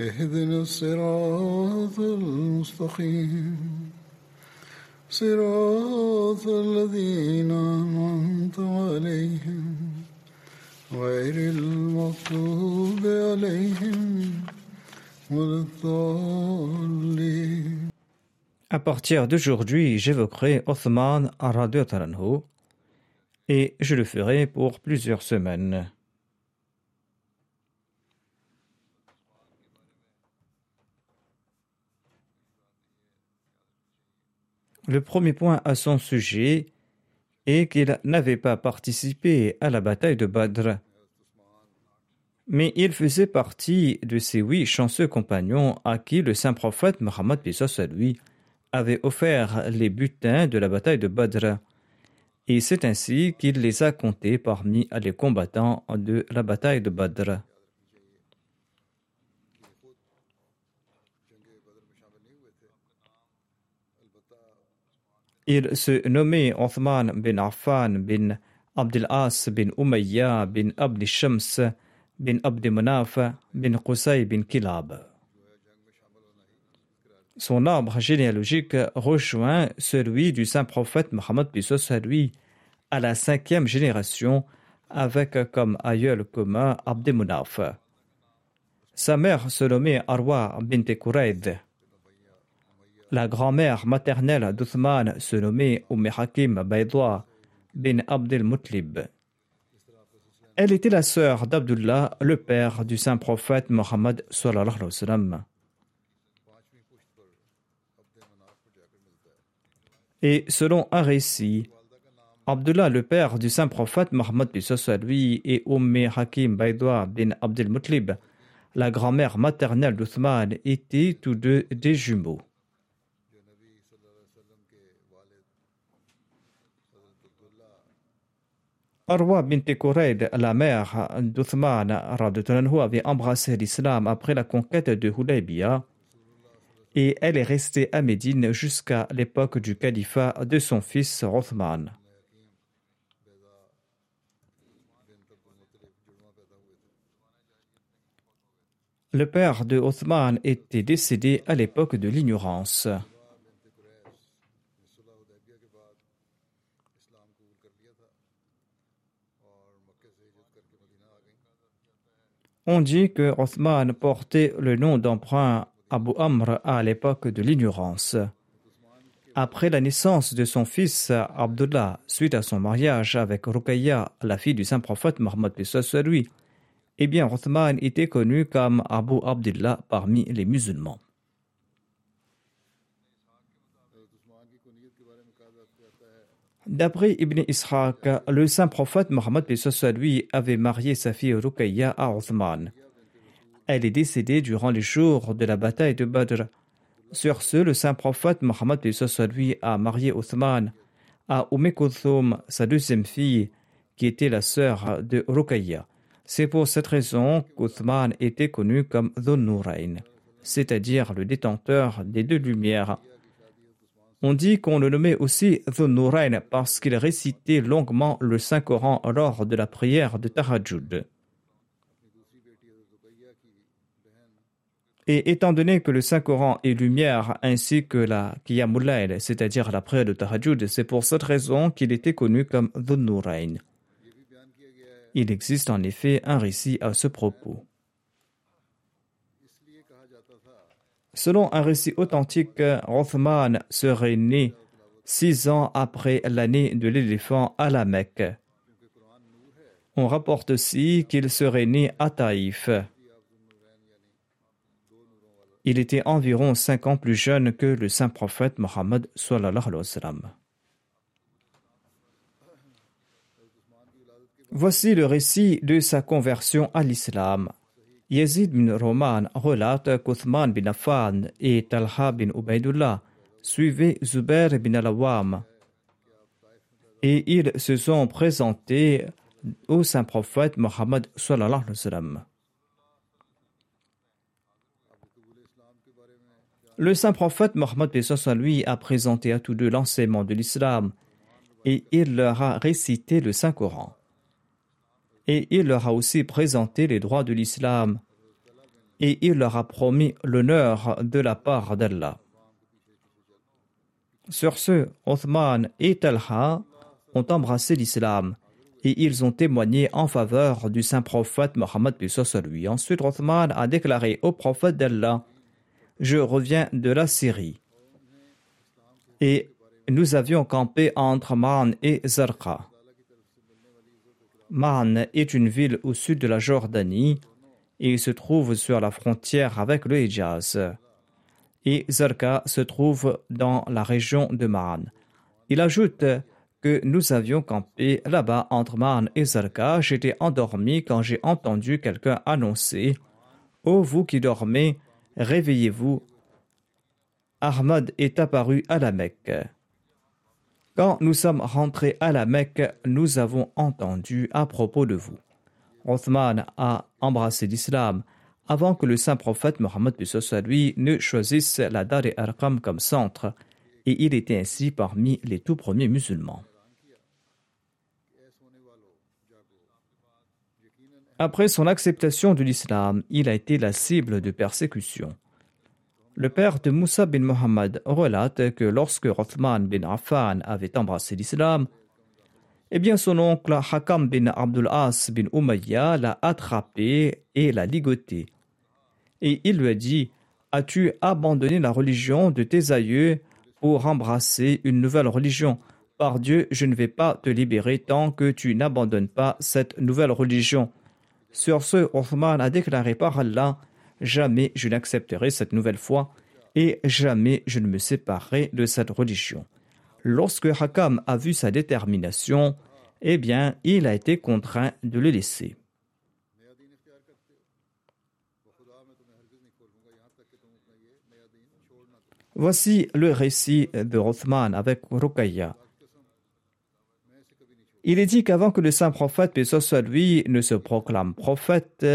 اهدنا الصراط المستقيم صراط الذين أنعمت عليهم غير المغضوب عليهم ولا الضالين À partir d'aujourd'hui, j'évoquerai Othman Taranhu et je le ferai pour plusieurs semaines. Le premier point à son sujet est qu'il n'avait pas participé à la bataille de Badr. Mais il faisait partie de ces huit chanceux compagnons à qui le saint prophète Mohammed lui avait offert les butins de la bataille de Badr. Et c'est ainsi qu'il les a comptés parmi les combattants de la bataille de Badr. Il se nommait Othman bin Affan bin Abdel As bin Umayya bin Abd Shams bin Abd Manaf bin Qusay bin Kilab. Son arbre généalogique rejoint celui du saint prophète Mohammed lui à la cinquième génération avec comme aïeul commun Abd Munaf. Sa mère se nommait Arwa bint Qurayd. La grand-mère maternelle d'Uthman se nommait Umm Hakim Baydwa bin Abdel Mutlib. Elle était la sœur d'Abdullah, le père du saint prophète Mohammed Et selon un récit, Abdullah, le père du saint prophète Mohammed lui et Umm Hakim Baydwa bin Abdel Mutlib, la grand-mère maternelle d'Uthman, étaient tous deux des jumeaux. Arwa bint la mère d'Uthman, avait embrassé l'islam après la conquête de Hudaybiyah et elle est restée à Médine jusqu'à l'époque du califat de son fils Othman. Le père de Othman était décédé à l'époque de l'ignorance. On dit que Othman portait le nom d'emprunt Abu Amr à l'époque de l'ignorance. Après la naissance de son fils Abdullah, suite à son mariage avec Ruqayya, la fille du saint prophète Mohammed lui, eh bien Othman était connu comme Abu Abdullah parmi les musulmans. D'après Ibn Ishaq, le saint prophète Mohammed lui avait marié sa fille Ruqayya à Othman. Elle est décédée durant les jours de la bataille de Badr. Sur ce, le saint prophète Mohammed lui a marié Othman à Umm sa deuxième fille, qui était la sœur de Ruqayya. C'est pour cette raison qu'Othman était connu comme Dhun c'est-à-dire le détenteur des deux lumières. On dit qu'on le nommait aussi Dhun parce qu'il récitait longuement le Saint-Coran lors de la prière de Tahajjud. Et étant donné que le Saint-Coran est lumière ainsi que la Qiyamul c'est-à-dire la prière de Tahajjud, c'est pour cette raison qu'il était connu comme Dhun Il existe en effet un récit à ce propos. Selon un récit authentique, Othman serait né six ans après l'année de l'éléphant à la Mecque. On rapporte aussi qu'il serait né à Taïf. Il était environ cinq ans plus jeune que le saint prophète Mohammed. Voici le récit de sa conversion à l'islam. Yazid bin Roman relate qu'Uthman bin Affan et Talha bin Ubaidullah suivaient Zubair bin al-Awam et ils se sont présentés au saint prophète Mohammed. Le saint prophète Mohammed lui a présenté à tous deux l'enseignement de l'islam et il leur a récité le Saint-Coran. Et il leur a aussi présenté les droits de l'islam et il leur a promis l'honneur de la part d'Allah. Sur ce, Othman et Talha ont embrassé l'islam et ils ont témoigné en faveur du saint prophète Mohammed lui. Ensuite, Othman a déclaré au prophète d'Allah je reviens de la Syrie. Et nous avions campé entre Man et Zarqa. Man est une ville au sud de la Jordanie et se trouve sur la frontière avec le Hijaz. Et Zarqa se trouve dans la région de Man. Il ajoute que nous avions campé là-bas entre Man et Zarqa. J'étais endormi quand j'ai entendu quelqu'un annoncer Ô vous qui dormez, Réveillez-vous, Ahmad est apparu à la Mecque. Quand nous sommes rentrés à la Mecque, nous avons entendu à propos de vous. Othman a embrassé l'islam avant que le saint prophète Mohammed lui ne choisisse la Dar et Arqam comme centre, et il était ainsi parmi les tout premiers musulmans. Après son acceptation de l'islam, il a été la cible de persécutions. Le père de Moussa bin Mohammed relate que lorsque Rothman bin Affan avait embrassé l'islam, eh bien son oncle Hakam bin Abdul As bin Umayya l'a attrapé et l'a ligoté. Et il lui a dit As-tu abandonné la religion de tes aïeux pour embrasser une nouvelle religion? Par Dieu, je ne vais pas te libérer tant que tu n'abandonnes pas cette nouvelle religion. Sur ce, Othman a déclaré par Allah Jamais je n'accepterai cette nouvelle foi et jamais je ne me séparerai de cette religion. Lorsque Hakam a vu sa détermination, eh bien, il a été contraint de le laisser. Voici le récit de Rothman avec Rukaya. Il est dit qu'avant que le saint prophète, soit lui, ne se proclame prophète,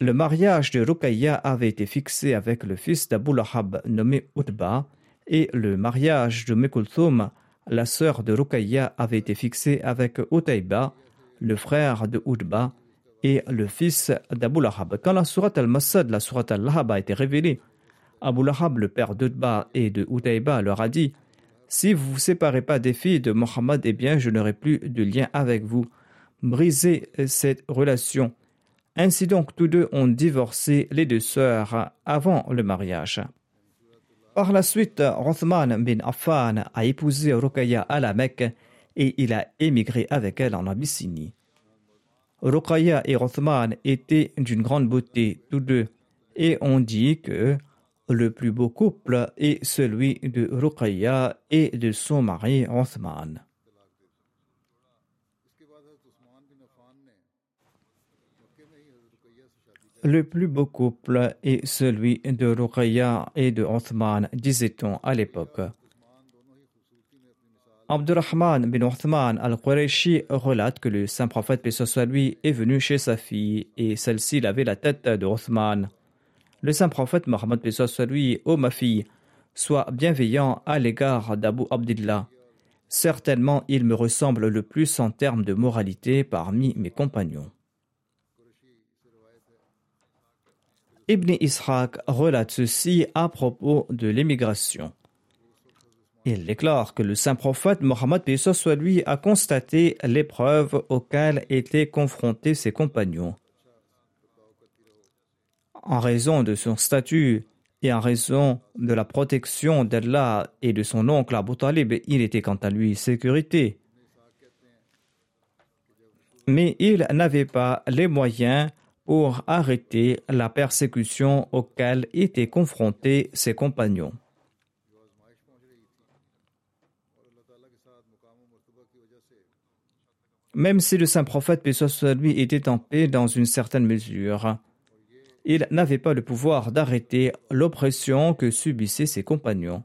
le mariage de Rukaya avait été fixé avec le fils d'Abu Lahab nommé Utba, et le mariage de Mekulthum, la sœur de Rukaya, avait été fixé avec Utayba, le frère de Utba, et le fils d'Abu Lahab. Quand la surat al-Masad, la surat al-Lahab a été révélée, Abu Lahab, le père d'Utba et de Utayba, leur a dit si vous ne vous séparez pas des filles de Mohammed, eh bien, je n'aurai plus de lien avec vous. Brisez cette relation. Ainsi donc, tous deux ont divorcé les deux sœurs avant le mariage. Par la suite, Rothman bin Affan a épousé Rukaya à la Mecque et il a émigré avec elle en Abyssinie. Rukaya et Rothman étaient d'une grande beauté, tous deux, et on dit que le plus beau couple est celui de Ruqayya et de son mari Othman. Le plus beau couple est celui de Ruqayya et de Othman, disait-on à l'époque. Abdurrahman bin Othman al-Qurayshi relate que le saint prophète, paix soit lui, est venu chez sa fille et celle-ci lavait la tête de Othman. Le saint prophète Mohammed soit lui, ô ma fille, sois bienveillant à l'égard d'Abu Abdillah. Certainement, il me ressemble le plus en termes de moralité parmi mes compagnons. Ibn Ishaq relate ceci à propos de l'émigration. Il déclare que le saint prophète Mohammed soit lui a constaté l'épreuve auxquelles étaient confrontés ses compagnons. En raison de son statut et en raison de la protection d'Allah et de son oncle Abu Talib, il était quant à lui sécurité. Mais il n'avait pas les moyens pour arrêter la persécution auquel étaient confrontés ses compagnons. Même si le saint prophète, soit lui, était en paix dans une certaine mesure, il n'avait pas le pouvoir d'arrêter l'oppression que subissaient ses compagnons.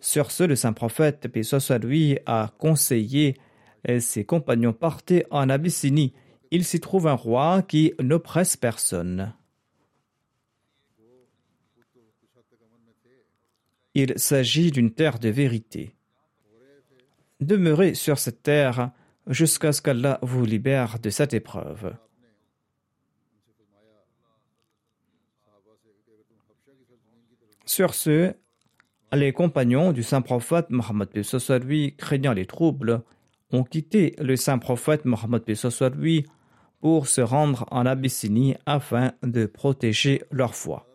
Sur ce, le saint prophète, soit lui, a conseillé ses compagnons partaient en Abyssinie. Il s'y trouve un roi qui n'oppresse personne. Il s'agit d'une terre de vérité. Demeurez sur cette terre jusqu'à ce qu'Allah vous libère de cette épreuve. Sur ce, les compagnons du saint prophète Mohammed lui, craignant les troubles, ont quitté le saint prophète Mohammed lui pour se rendre en Abyssinie afin de protéger leur foi.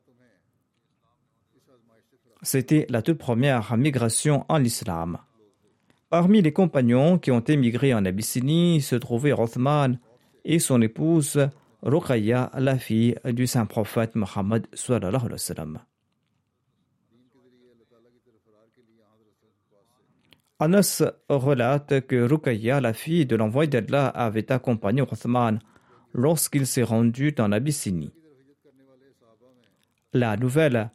C'était la toute première migration en islam. Parmi les compagnons qui ont émigré en Abyssinie se trouvaient Rothman et son épouse Ruqayya, la fille du saint prophète Mohammed. Anas relate que Rukaya, la fille de l'envoyé d'Allah, avait accompagné Othman lorsqu'il s'est rendu dans l'Abyssinie. La nouvelle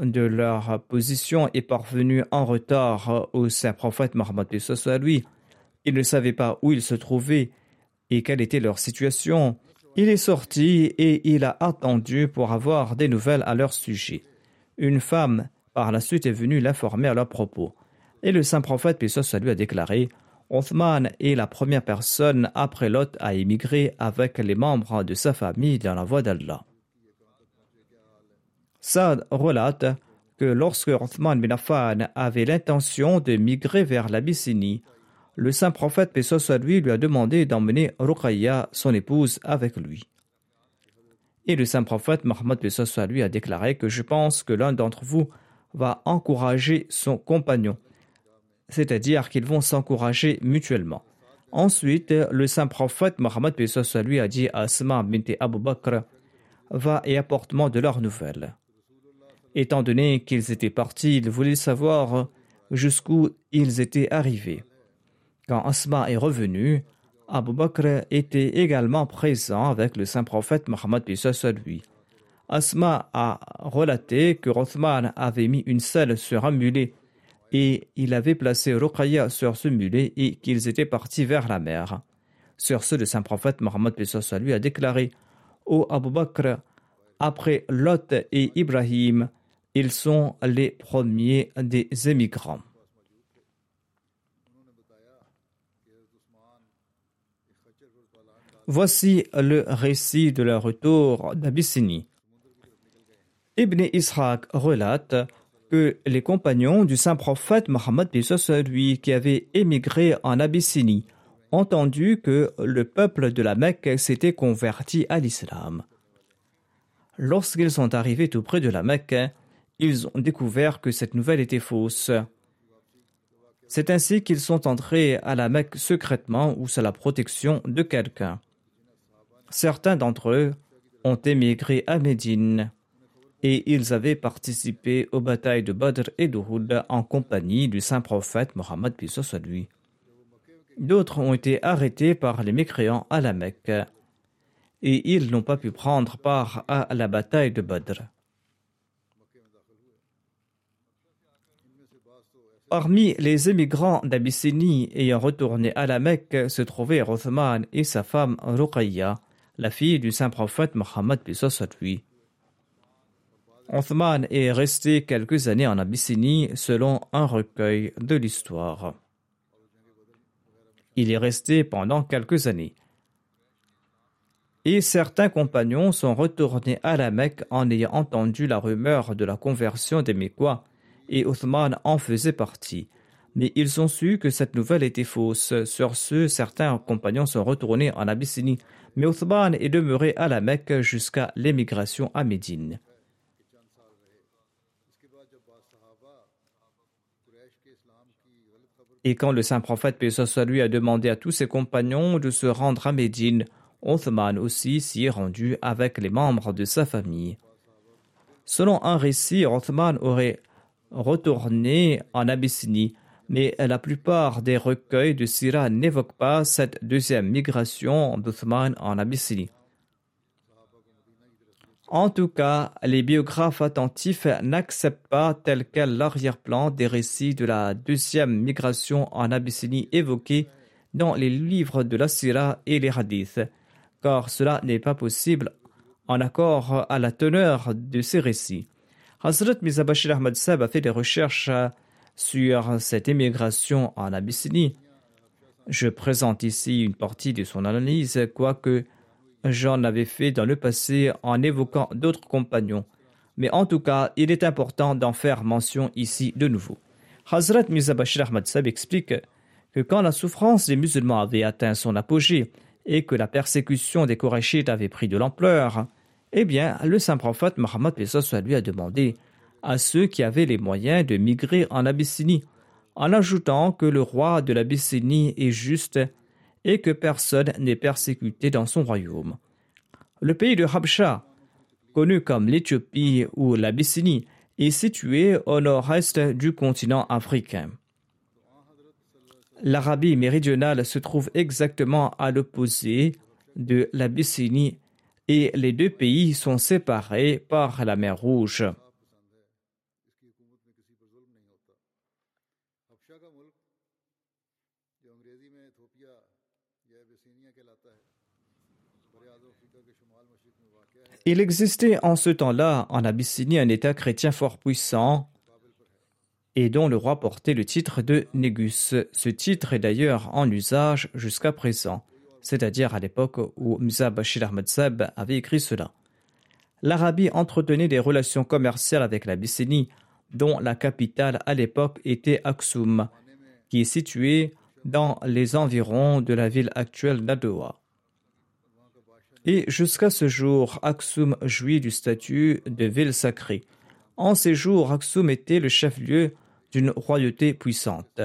de leur position est parvenue en retard au saint prophète Mohammed lui. Il ne savait pas où ils se trouvaient et quelle était leur situation. Il est sorti et il a attendu pour avoir des nouvelles à leur sujet. Une femme, par la suite, est venue l'informer à leur propos. Et le saint prophète, puis lui, a déclaré Othman est la première personne après Lot à émigrer avec les membres de sa famille dans la voie d'Allah. Saad relate que lorsque Othman bin Affan avait l'intention de migrer vers l'Abyssinie, le saint prophète, paix lui, lui a demandé d'emmener Ruqayya, son épouse, avec lui. Et le saint prophète Mohammed lui a déclaré que je pense que l'un d'entre vous va encourager son compagnon c'est-à-dire qu'ils vont s'encourager mutuellement. Ensuite, le saint prophète Mohammed lui a dit à Asma bint Abu Bakr Va et apporte-moi de leurs nouvelles. Étant donné qu'ils étaient partis, il voulait savoir jusqu'où ils étaient arrivés. Quand Asma est revenu, Abu Bakr était également présent avec le saint prophète Mohammed lui. Asma a relaté que Rothman avait mis une selle sur un mulet et il avait placé Ruqayya sur ce mulet et qu'ils étaient partis vers la mer. Sur ce, le saint prophète Mohammed lui a déclaré Ô Abu Bakr, après Lot et Ibrahim, ils sont les premiers des émigrants. Voici le récit de leur retour d'Abyssinie. Ibn Ishaq relate que les compagnons du saint prophète Mohammed lui qui avaient émigré en Abyssinie entendu que le peuple de la Mecque s'était converti à l'islam. Lorsqu'ils sont arrivés tout près de la Mecque, ils ont découvert que cette nouvelle était fausse. C'est ainsi qu'ils sont entrés à la Mecque secrètement ou sous la protection de quelqu'un. Certains d'entre eux ont émigré à Médine et ils avaient participé aux batailles de Badr et d'Uhud en compagnie du saint prophète Mohammed. D'autres ont été arrêtés par les mécréants à la Mecque et ils n'ont pas pu prendre part à la bataille de Badr. Parmi les émigrants d'Abyssinie ayant retourné à la Mecque se trouvaient Rothman et sa femme Ruqayya, la fille du saint prophète Mohammed. Othman est resté quelques années en Abyssinie selon un recueil de l'histoire. Il est resté pendant quelques années. Et certains compagnons sont retournés à la Mecque en ayant entendu la rumeur de la conversion des Mécois, et Othman en faisait partie. Mais ils ont su que cette nouvelle était fausse. Sur ce, certains compagnons sont retournés en Abyssinie, mais Othman est demeuré à la Mecque jusqu'à l'émigration à Médine. Et quand le saint prophète, paix lui, a demandé à tous ses compagnons de se rendre à Médine, Othman aussi s'y est rendu avec les membres de sa famille. Selon un récit, Othman aurait retourné en Abyssinie, mais la plupart des recueils de Syrah n'évoquent pas cette deuxième migration d'Othman en Abyssinie. En tout cas, les biographes attentifs n'acceptent pas tel quel l'arrière-plan des récits de la deuxième migration en Abyssinie évoqués dans les livres de la Syrah et les hadiths, car cela n'est pas possible en accord à la teneur de ces récits. Hazrat Mizabashir Ahmad Sab a fait des recherches sur cette émigration en Abyssinie. Je présente ici une partie de son analyse, quoique J'en avais fait dans le passé en évoquant d'autres compagnons, mais en tout cas, il est important d'en faire mention ici de nouveau. Hazrat Mirza Bashir Ahmad Sab explique que quand la souffrance des musulmans avait atteint son apogée et que la persécution des Korachites avait pris de l'ampleur, eh bien, le saint prophète Mohammed lui a demandé à ceux qui avaient les moyens de migrer en Abyssinie, en ajoutant que le roi de l'Abyssinie est juste et que personne n'est persécuté dans son royaume. Le pays de Habsha, connu comme l'Éthiopie ou l'Abyssinie, est situé au nord-est du continent africain. L'Arabie méridionale se trouve exactement à l'opposé de l'Abyssinie et les deux pays sont séparés par la mer Rouge. Il existait en ce temps-là en Abyssinie un État chrétien fort puissant et dont le roi portait le titre de Négus. Ce titre est d'ailleurs en usage jusqu'à présent, c'est-à-dire à, l'époque où Mza Bashir Ahmad Seb avait écrit cela. L'Arabie entretenait des relations commerciales avec l'Abyssinie, dont la capitale à l'époque était Aksum, qui est située dans les environs de la ville actuelle d'Adoua. Et jusqu'à ce jour, Aksum jouit du statut de ville sacrée. En ces jours, Aksum était le chef-lieu d'une royauté puissante.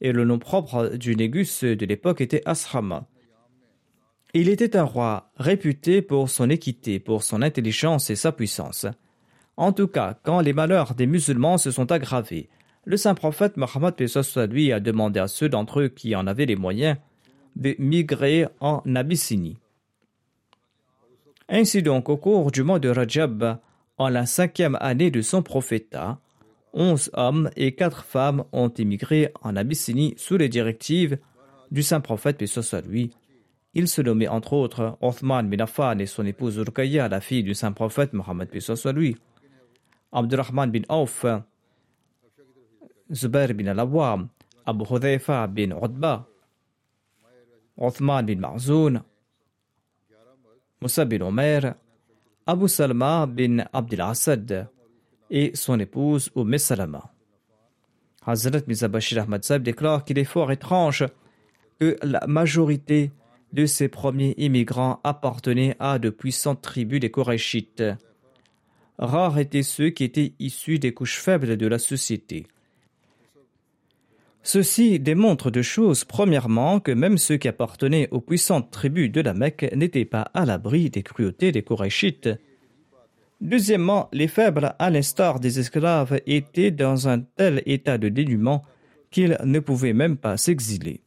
Et le nom propre du Négus de l'époque était Asrama. Il était un roi réputé pour son équité, pour son intelligence et sa puissance. En tout cas, quand les malheurs des musulmans se sont aggravés, le saint prophète Mohammed lui a demandé à ceux d'entre eux qui en avaient les moyens de migrer en Abyssinie. Ainsi donc, au cours du mois de Rajab, en la cinquième année de son prophétat, onze hommes et quatre femmes ont émigré en Abyssinie sous les directives du saint prophète paix soit lui. Ils se nommaient entre autres Othman bin Affan et son épouse Urkaya, la fille du saint prophète Mohammed paix soit lui, Abdurrahman bin Auf, Zubair bin Al-Awwam, Abu Hudhaifa bin Udba, Othman bin Ma'zoun, Moussa bin Omer, Abu Salma bin Abdel Assad et son épouse Umm Salama. Hazrat Mirza Bashir Ahmad déclare qu'il est fort étrange que la majorité de ces premiers immigrants appartenaient à de puissantes tribus des Korachites. Rares étaient ceux qui étaient issus des couches faibles de la société. Ceci démontre deux choses. Premièrement, que même ceux qui appartenaient aux puissantes tribus de la Mecque n'étaient pas à l'abri des cruautés des Korachites. Deuxièmement, les faibles, à l'instar des esclaves, étaient dans un tel état de dénuement qu'ils ne pouvaient même pas s'exiler.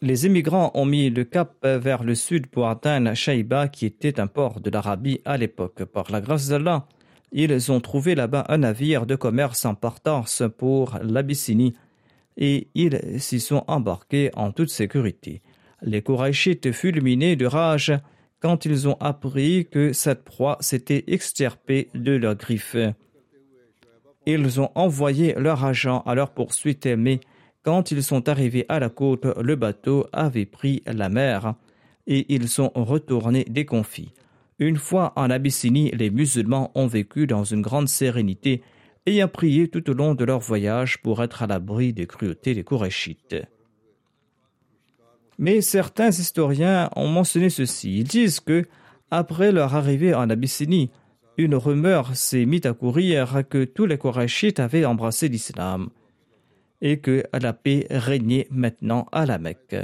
Les émigrants ont mis le cap vers le sud pour atteindre Shaïba, qui était un port de l'Arabie à l'époque. Par la grâce d'Allah, ils ont trouvé là-bas un navire de commerce en partance pour l'Abyssinie et ils s'y sont embarqués en toute sécurité. Les Korachites fulminés de rage quand ils ont appris que cette proie s'était extirpée de leurs griffes. Ils ont envoyé leur agent à leur poursuite, mais quand ils sont arrivés à la côte, le bateau avait pris la mer et ils sont retournés déconfits. Une fois en Abyssinie, les musulmans ont vécu dans une grande sérénité, ayant prié tout au long de leur voyage pour être à l'abri des cruautés des Korachites. Mais certains historiens ont mentionné ceci. Ils disent que, après leur arrivée en Abyssinie, une rumeur s'est mise à courir que tous les Korachites avaient embrassé l'islam et que la paix régnait maintenant à la Mecque.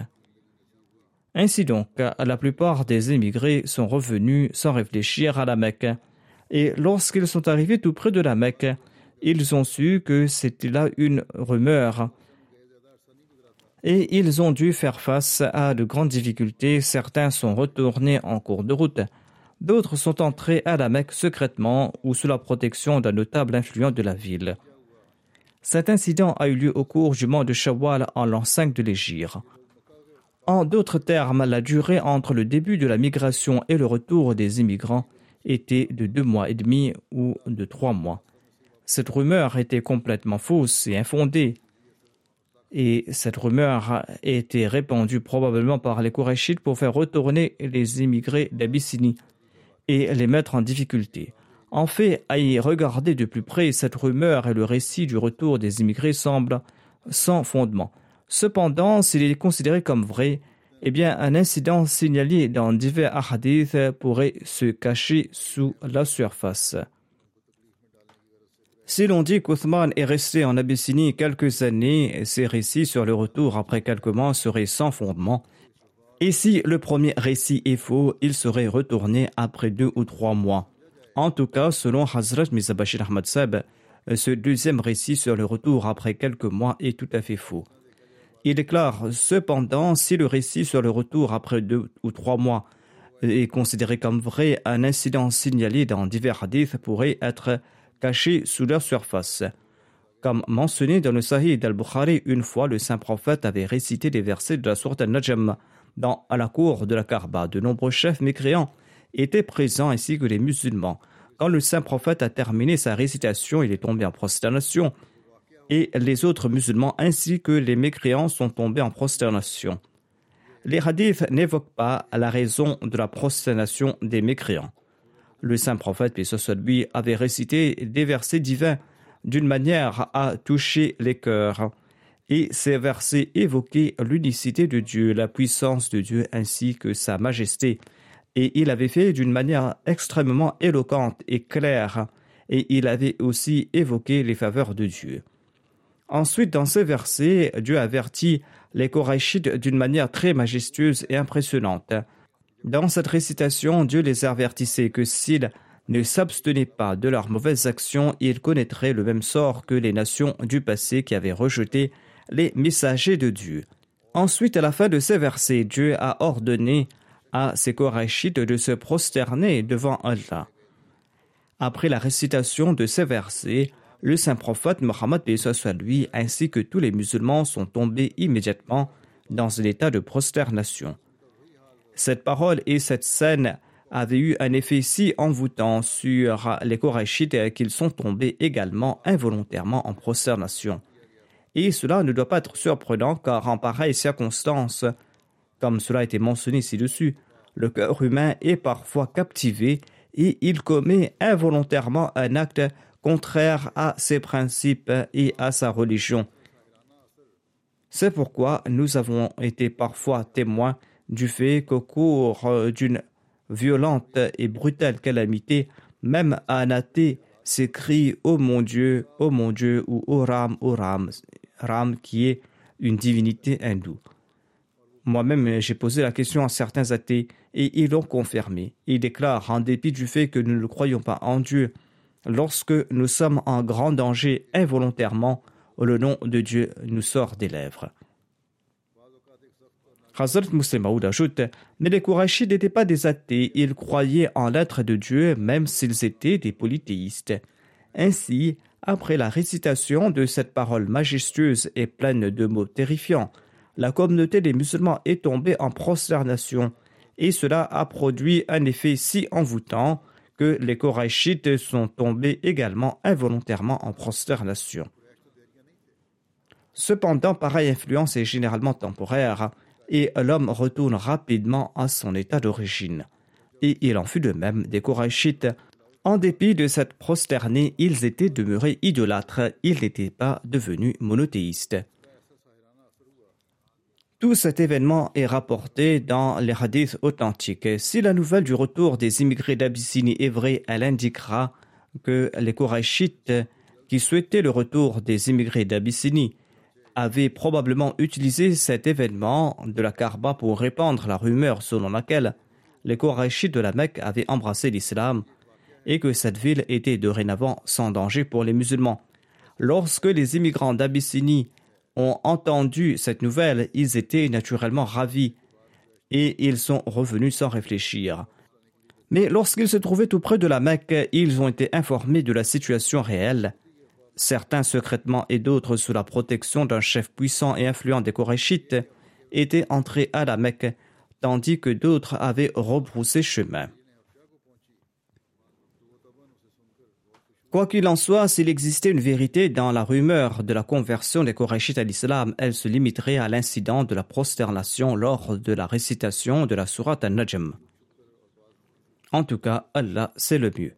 Ainsi donc, la plupart des émigrés sont revenus sans réfléchir à la Mecque, et lorsqu'ils sont arrivés tout près de la Mecque, ils ont su que c'était là une rumeur, et ils ont dû faire face à de grandes difficultés. Certains sont retournés en cours de route, d'autres sont entrés à la Mecque secrètement ou sous la protection d'un notable influent de la ville. Cet incident a eu lieu au cours du mois de Shawwal en l'an 5 de l'Égypte. En d'autres termes, la durée entre le début de la migration et le retour des immigrants était de deux mois et demi ou de trois mois. Cette rumeur était complètement fausse et infondée. Et cette rumeur a été répandue probablement par les Kourachites pour faire retourner les immigrés d'Abyssinie et les mettre en difficulté. En fait, à y regarder de plus près, cette rumeur et le récit du retour des immigrés semblent sans fondement. Cependant, s'il est considéré comme vrai, eh bien, un incident signalé dans divers hadiths pourrait se cacher sous la surface. Si l'on dit qu'Othman est resté en Abyssinie quelques années, ces récits sur le retour après quelques mois seraient sans fondement. Et si le premier récit est faux, il serait retourné après deux ou trois mois. En tout cas, selon Hazrat Mizabashir Ahmad Sab, ce deuxième récit sur le retour après quelques mois est tout à fait faux. Il déclare cependant, si le récit sur le retour après deux ou trois mois est considéré comme vrai, un incident signalé dans divers hadiths pourrait être caché sous leur surface. Comme mentionné dans le Sahih d'Al-Bukhari, une fois le saint prophète avait récité des versets de la sourate Al-Najm dans à la cour de la Karba. De nombreux chefs mécréants étaient présents ainsi que les musulmans. Quand le saint prophète a terminé sa récitation, il est tombé en prosternation et les autres musulmans ainsi que les mécréants sont tombés en prosternation. Les hadiths n'évoquent pas la raison de la prosternation des mécréants. Le saint prophète, puis lui, avait récité des versets divins d'une manière à toucher les cœurs. Et ces versets évoquaient l'unicité de Dieu, la puissance de Dieu ainsi que sa majesté. Et il avait fait d'une manière extrêmement éloquente et claire. Et il avait aussi évoqué les faveurs de Dieu. Ensuite, dans ce verset, Dieu avertit les Korachites d'une manière très majestueuse et impressionnante. Dans cette récitation, Dieu les avertissait que s'ils ne s'abstenaient pas de leurs mauvaises actions, ils connaîtraient le même sort que les nations du passé qui avaient rejeté les messagers de Dieu. Ensuite, à la fin de ces versets, Dieu a ordonné à ses Korachites de se prosterner devant Allah. Après la récitation de ces versets, le saint prophète Mohammed soit lui ainsi que tous les musulmans sont tombés immédiatement dans un état de prosternation. Cette parole et cette scène avaient eu un effet si envoûtant sur les Korachites qu'ils sont tombés également involontairement en prosternation. Et cela ne doit pas être surprenant car en pareilles circonstances, comme cela a été mentionné ci-dessus, le cœur humain est parfois captivé et il commet involontairement un acte contraire à ses principes et à sa religion. C'est pourquoi nous avons été parfois témoins du fait qu'au cours d'une violente et brutale calamité, même un athée s'écrie Ô mon Dieu, ô mon Dieu, ou Ô Ram, ô Ram, Ram qui est une divinité hindoue. Moi-même, j'ai posé la question à certains athées et ils l'ont confirmé. Ils déclarent, en dépit du fait que nous ne croyons pas en Dieu, lorsque nous sommes en grand danger involontairement, le nom de Dieu nous sort des lèvres. Hazrat Muslim ajoute Mais les Kourachides n'étaient pas des athées, ils croyaient en l'être de Dieu même s'ils étaient des polythéistes. Ainsi, après la récitation de cette parole majestueuse et pleine de mots terrifiants, la communauté des musulmans est tombée en prosternation, et cela a produit un effet si envoûtant que les Korachites sont tombés également involontairement en prosternation. Cependant, pareille influence est généralement temporaire et l'homme retourne rapidement à son état d'origine. Et il en fut de même des Korachites. En dépit de cette prosternée, ils étaient demeurés idolâtres, ils n'étaient pas devenus monothéistes. Tout cet événement est rapporté dans les hadiths authentiques. Si la nouvelle du retour des immigrés d'Abyssinie est vraie, elle indiquera que les Korachites qui souhaitaient le retour des immigrés d'Abyssinie avaient probablement utilisé cet événement de la Karba pour répandre la rumeur selon laquelle les Korachites de la Mecque avaient embrassé l'islam et que cette ville était dorénavant sans danger pour les musulmans. Lorsque les immigrants d'Abyssinie ont entendu cette nouvelle, ils étaient naturellement ravis et ils sont revenus sans réfléchir. Mais lorsqu'ils se trouvaient tout près de la Mecque, ils ont été informés de la situation réelle. Certains secrètement et d'autres sous la protection d'un chef puissant et influent des Korachites étaient entrés à la Mecque, tandis que d'autres avaient rebroussé chemin. Quoi qu'il en soit, s'il existait une vérité dans la rumeur de la conversion des Korachites à l'islam, elle se limiterait à l'incident de la prosternation lors de la récitation de la sourate An-Najm. En tout cas, Allah, c'est le mieux.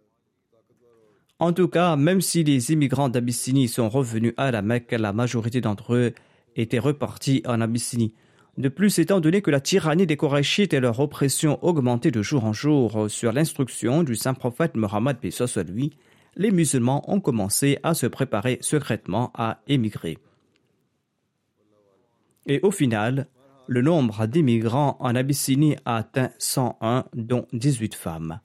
En tout cas, même si les immigrants d'Abyssinie sont revenus à la Mecque, la majorité d'entre eux étaient repartis en Abyssinie. De plus, étant donné que la tyrannie des Korachites et leur oppression augmentaient de jour en jour sur l'instruction du saint prophète Mohammed lui, les musulmans ont commencé à se préparer secrètement à émigrer. Et au final, le nombre d'immigrants en Abyssinie a atteint 101, dont 18 femmes.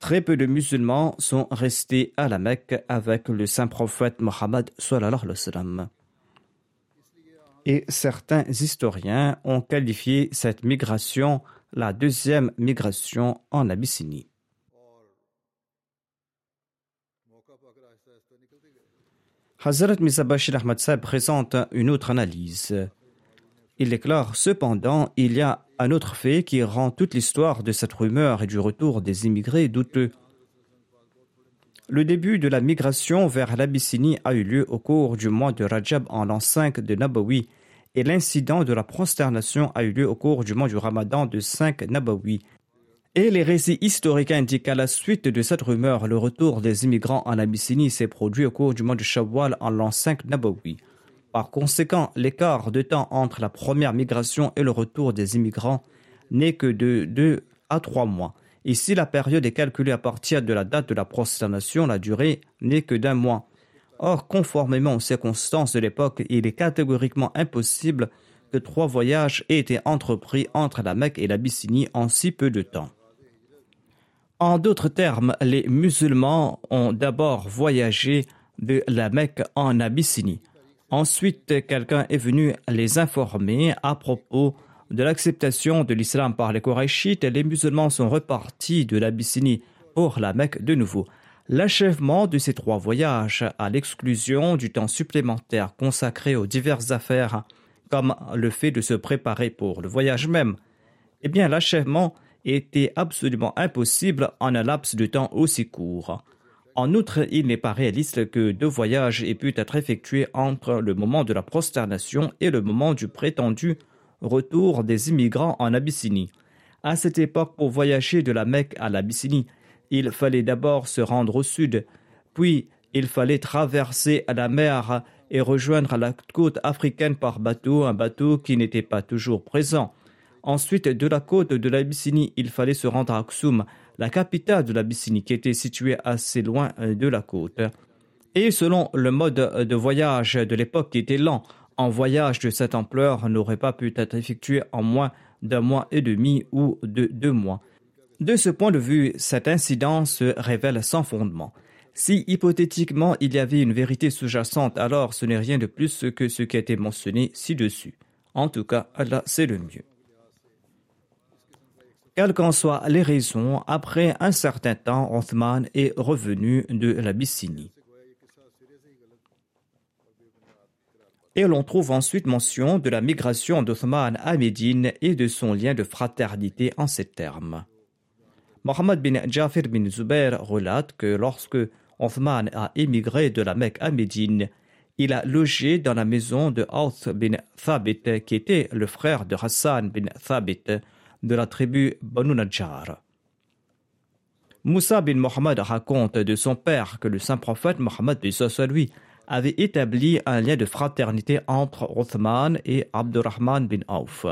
Très peu de musulmans sont restés à la Mecque avec le saint prophète Mohammed. Et certains historiens ont qualifié cette migration la deuxième migration en Abyssinie. Hazrat Bashir Ahmad présente une autre analyse. Il déclare cependant il y a un autre fait qui rend toute l'histoire de cette rumeur et du retour des immigrés douteux. Le début de la migration vers l'Abyssinie a eu lieu au cours du mois de Rajab en l'an 5 de Nabawi et l'incident de la prosternation a eu lieu au cours du mois du Ramadan de 5 Nabawi et les récits historiques indiquent à la suite de cette rumeur le retour des immigrants en Abyssinie s'est produit au cours du mois de Shawwal en l'an 5 Nabawi. Par conséquent, l'écart de temps entre la première migration et le retour des immigrants n'est que de 2 à 3 mois. Ici, la période est calculée à partir de la date de la prosternation, la durée n'est que d'un mois. Or, conformément aux circonstances de l'époque, il est catégoriquement impossible que trois voyages aient été entrepris entre la Mecque et l'Abyssinie en si peu de temps. En d'autres termes, les musulmans ont d'abord voyagé de la Mecque en Abyssinie. Ensuite, quelqu'un est venu les informer à propos de l'acceptation de l'islam par les Korachites et les musulmans sont repartis de l'Abyssinie pour la Mecque de nouveau. L'achèvement de ces trois voyages, à l'exclusion du temps supplémentaire consacré aux diverses affaires, comme le fait de se préparer pour le voyage même, eh bien l'achèvement était absolument impossible en un laps de temps aussi court. En outre, il n'est pas réaliste que deux voyages aient pu être effectués entre le moment de la prosternation et le moment du prétendu retour des immigrants en Abyssinie. À cette époque, pour voyager de la Mecque à l'Abyssinie, il fallait d'abord se rendre au sud, puis il fallait traverser la mer et rejoindre la côte africaine par bateau, un bateau qui n'était pas toujours présent. Ensuite, de la côte de l'Abyssinie, il fallait se rendre à Aksum, la capitale de l'Abyssinie, qui était située assez loin euh, de la côte. Et selon le mode de voyage de l'époque qui était lent, un voyage de cette ampleur n'aurait pas pu être effectué en moins d'un mois et demi ou de deux mois. De ce point de vue, cet incident se révèle sans fondement. Si hypothétiquement il y avait une vérité sous-jacente, alors ce n'est rien de plus que ce qui a été mentionné ci-dessus. En tout cas, là, c'est le mieux. Quelles qu'en soient les raisons, après un certain temps, Othman est revenu de l'Abyssinie. Et l'on trouve ensuite mention de la migration d'Othman à Médine et de son lien de fraternité en ces termes. Mohammed bin Jafir bin Zubair relate que lorsque Othman a émigré de la Mecque à Médine, il a logé dans la maison de Auth bin Thabit, qui était le frère de Hassan bin Thabit, de la tribu Banu Najjar. Moussa bin Mohammed raconte de son père que le saint prophète Mohammed lui avait établi un lien de fraternité entre Othman et Abdurrahman bin Auf.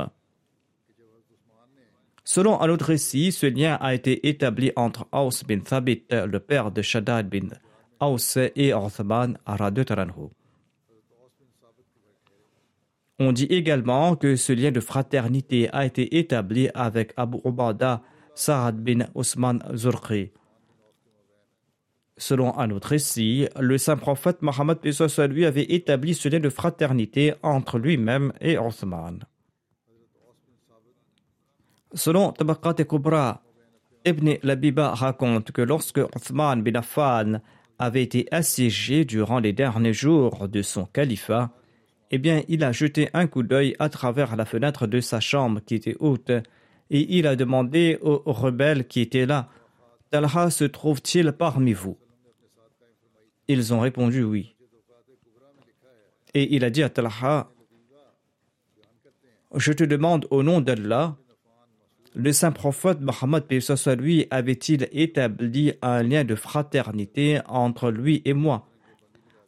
Selon un autre récit, ce lien a été établi entre Aus bin Thabit, le père de Shaddad bin Aus, et Othman Taranhu. On dit également que ce lien de fraternité a été établi avec Abu Ubada Sa'ad bin Osman Zurqi. Selon un autre récit, le saint prophète Mohammed lui avait établi ce lien de fraternité entre lui-même et Othman. Selon Tabaqat et Kubra, Ibn Labiba raconte que lorsque Othman bin Affan avait été assiégé durant les derniers jours de son califat, eh bien, il a jeté un coup d'œil à travers la fenêtre de sa chambre qui était haute, et il a demandé aux rebelles qui étaient là Talha se trouve-t-il parmi vous? Ils ont répondu oui. Et il a dit à Talha Je te demande au nom d'Allah, le saint prophète Mohammed lui avait-il établi un lien de fraternité entre lui et moi?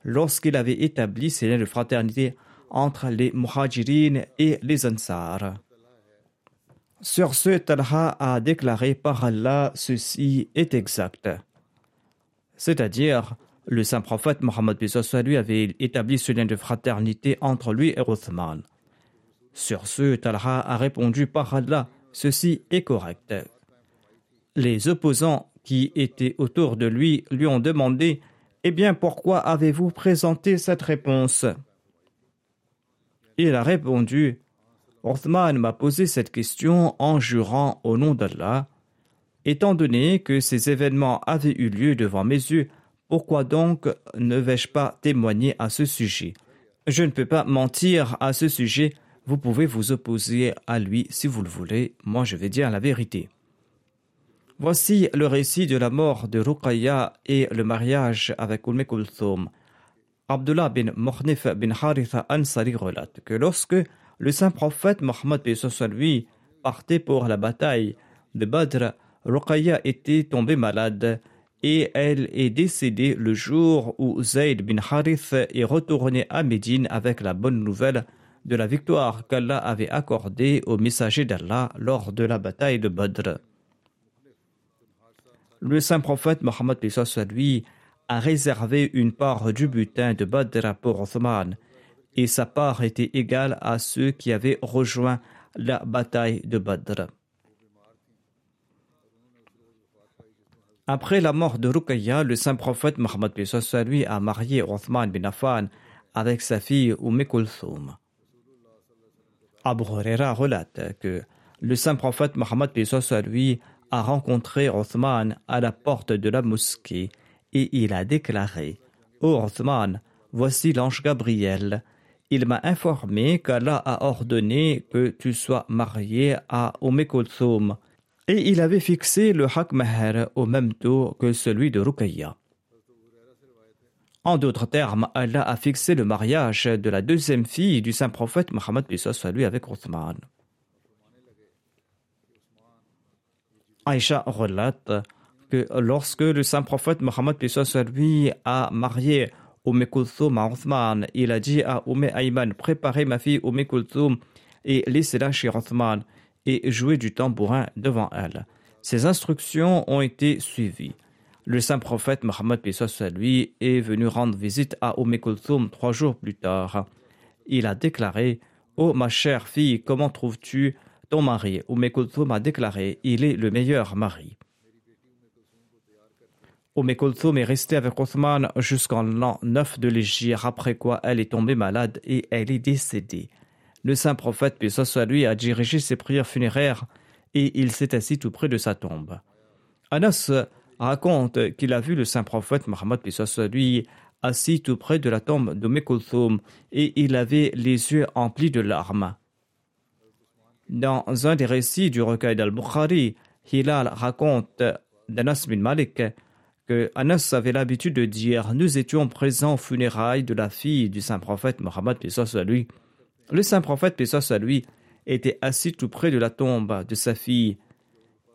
Lorsqu'il avait établi ces liens de fraternité entre les Muhajirin et les Ansar Sur ce, Talha a déclaré par Allah ceci est exact. C'est-à-dire, le saint prophète Mohammed lui avait établi ce lien de fraternité entre lui et Othman. Sur ce, Talha a répondu par Allah, ceci est correct. Les opposants qui étaient autour de lui lui ont demandé Eh bien, pourquoi avez-vous présenté cette réponse? Il a répondu Othman m'a posé cette question en jurant au nom d'Allah. Étant donné que ces événements avaient eu lieu devant mes yeux, pourquoi donc ne vais-je pas témoigner à ce sujet? Je ne peux pas mentir à ce sujet. Vous pouvez vous opposer à lui si vous le voulez. Moi, je vais dire la vérité. Voici le récit de la mort de Ruqayya et le mariage avec Kulthum. Abdullah bin Mohnif bin Haritha Ansari relate que lorsque le saint prophète Mohammed lui partait pour la bataille de Badr, Ruqayya était tombée malade et elle est décédée le jour où Zayd bin Harith est retourné à Médine avec la bonne nouvelle de la victoire qu'Allah avait accordée au messager d'Allah lors de la bataille de Badr. Le saint prophète Mohammed lui a réservé une part du butin de Badr pour Othman, et sa part était égale à ceux qui avaient rejoint la bataille de Badr. Après la mort de Ruqayya, le saint prophète Mohammed lui a marié Othman bin Affan avec sa fille Umm Kulthum. Abu Huraira relate que le saint prophète Mohammed lui a rencontré Othman à la porte de la mosquée et il a déclaré Ô Othman, voici l'ange Gabriel. Il m'a informé qu'Allah a ordonné que tu sois marié à Umm et il avait fixé le haq au même taux que celui de Ruqayya. En d'autres termes, Allah a fixé le mariage de la deuxième fille du saint prophète Mohammed lui avec Othman. Aïcha relate que lorsque le saint prophète Mohammed lui a marié Umm Kulthum à Othman, il a dit à Umm Ayman Préparez ma fille Umm Kulthum et laissez-la chez Othman et jouer du tambourin devant elle. Ces instructions ont été suivies. Le saint prophète Mohammed lui est venu rendre visite à Umm Kulthum trois jours plus tard. Il a déclaré Oh ma chère fille, comment trouves-tu ton mari? Umm Kulthum a déclaré Il est le meilleur mari. Kulthum est restée avec Othman jusqu'en l'an 9 de l'Égypte, après quoi elle est tombée malade et elle est décédée. Le saint prophète, puis lui, a dirigé ses prières funéraires et il s'est assis tout près de sa tombe. Anas raconte qu'il a vu le saint prophète Mohammed, puis lui, assis tout près de la tombe de Mekulthum et il avait les yeux emplis de larmes. Dans un des récits du recueil d'Al-Bukhari, Hilal raconte d'Anas bin Malik que Anas avait l'habitude de dire Nous étions présents aux funérailles de la fille du saint prophète Mohammed, lui. Le saint prophète, lui, était assis tout près de la tombe de sa fille,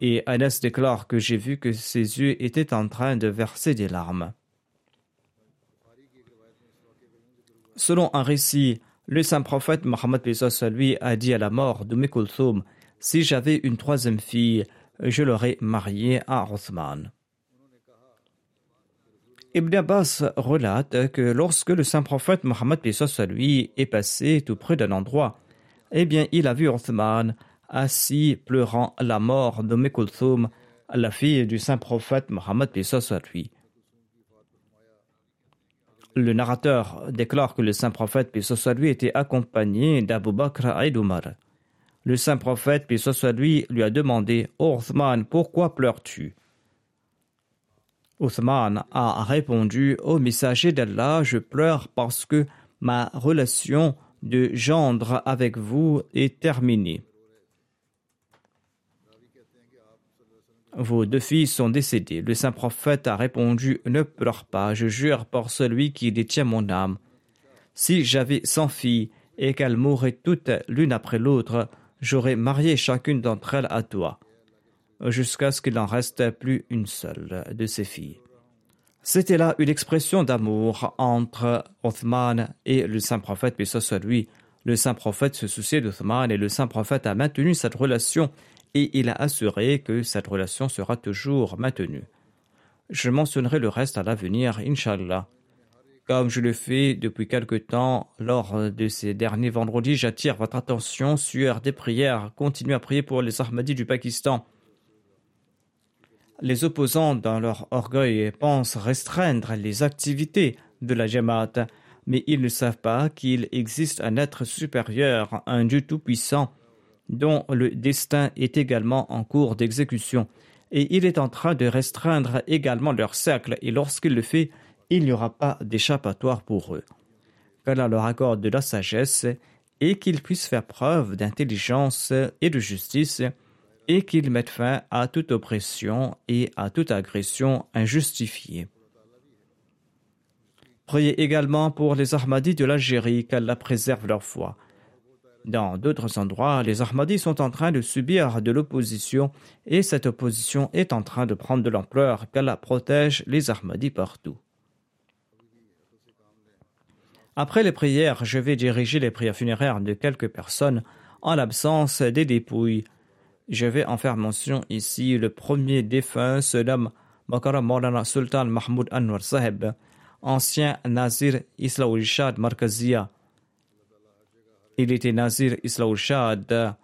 et Anas déclare que j'ai vu que ses yeux étaient en train de verser des larmes. Selon un récit, le saint prophète Mohammed lui a dit à la mort de Mekulthum Si j'avais une troisième fille, je l'aurais mariée à Othman. Ibn Abbas relate que lorsque le saint prophète Mohammed lui est passé tout près d'un endroit, eh bien, il a vu Othman assis pleurant la mort de Mekulthum, la fille du saint prophète Mohammed lui. Le narrateur déclare que le saint prophète lui était accompagné d'Abu Bakr et d'Omar. Le saint prophète lui lui a demandé Othman, pourquoi pleures-tu? Othman a répondu Au messager d'Allah, je pleure parce que ma relation de gendre avec vous est terminée. Vos deux filles sont décédées. Le saint prophète a répondu Ne pleure pas, je jure par celui qui détient mon âme. Si j'avais cent filles et qu'elles mourraient toutes l'une après l'autre, j'aurais marié chacune d'entre elles à toi jusqu'à ce qu'il n'en reste plus une seule de ses filles. C'était là une expression d'amour entre Othman et le saint prophète, mais ce soit lui. Le saint prophète se souciait d'Othman et le saint prophète a maintenu cette relation et il a assuré que cette relation sera toujours maintenue. Je mentionnerai le reste à l'avenir, Inshallah. Comme je le fais depuis quelque temps lors de ces derniers vendredis, j'attire votre attention sur des prières. Continuez à prier pour les Ahmadis du Pakistan. Les opposants, dans leur orgueil, pensent restreindre les activités de la Jamaat, mais ils ne savent pas qu'il existe un être supérieur, un Dieu tout-puissant, dont le destin est également en cours d'exécution, et il est en train de restreindre également leur cercle, et lorsqu'il le fait, il n'y aura pas d'échappatoire pour eux. Qu'Allah leur accorde de la sagesse et qu'ils puissent faire preuve d'intelligence et de justice et qu'il mette fin à toute oppression et à toute agression injustifiée. Priez également pour les Ahmadis de l'Algérie, qu'Allah préserve leur foi. Dans d'autres endroits, les Ahmadis sont en train de subir de l'opposition et cette opposition est en train de prendre de l'ampleur, qu'Allah protège les Ahmadis partout. Après les prières, je vais diriger les prières funéraires de quelques personnes en l'absence des dépouilles je vais en faire mention ici. Le premier défunt se Makara Maulana Sultan Mahmoud Anwar Sahib, ancien Nazir Islaoul Shad Markazia. Il était Nazir Islaoul Shad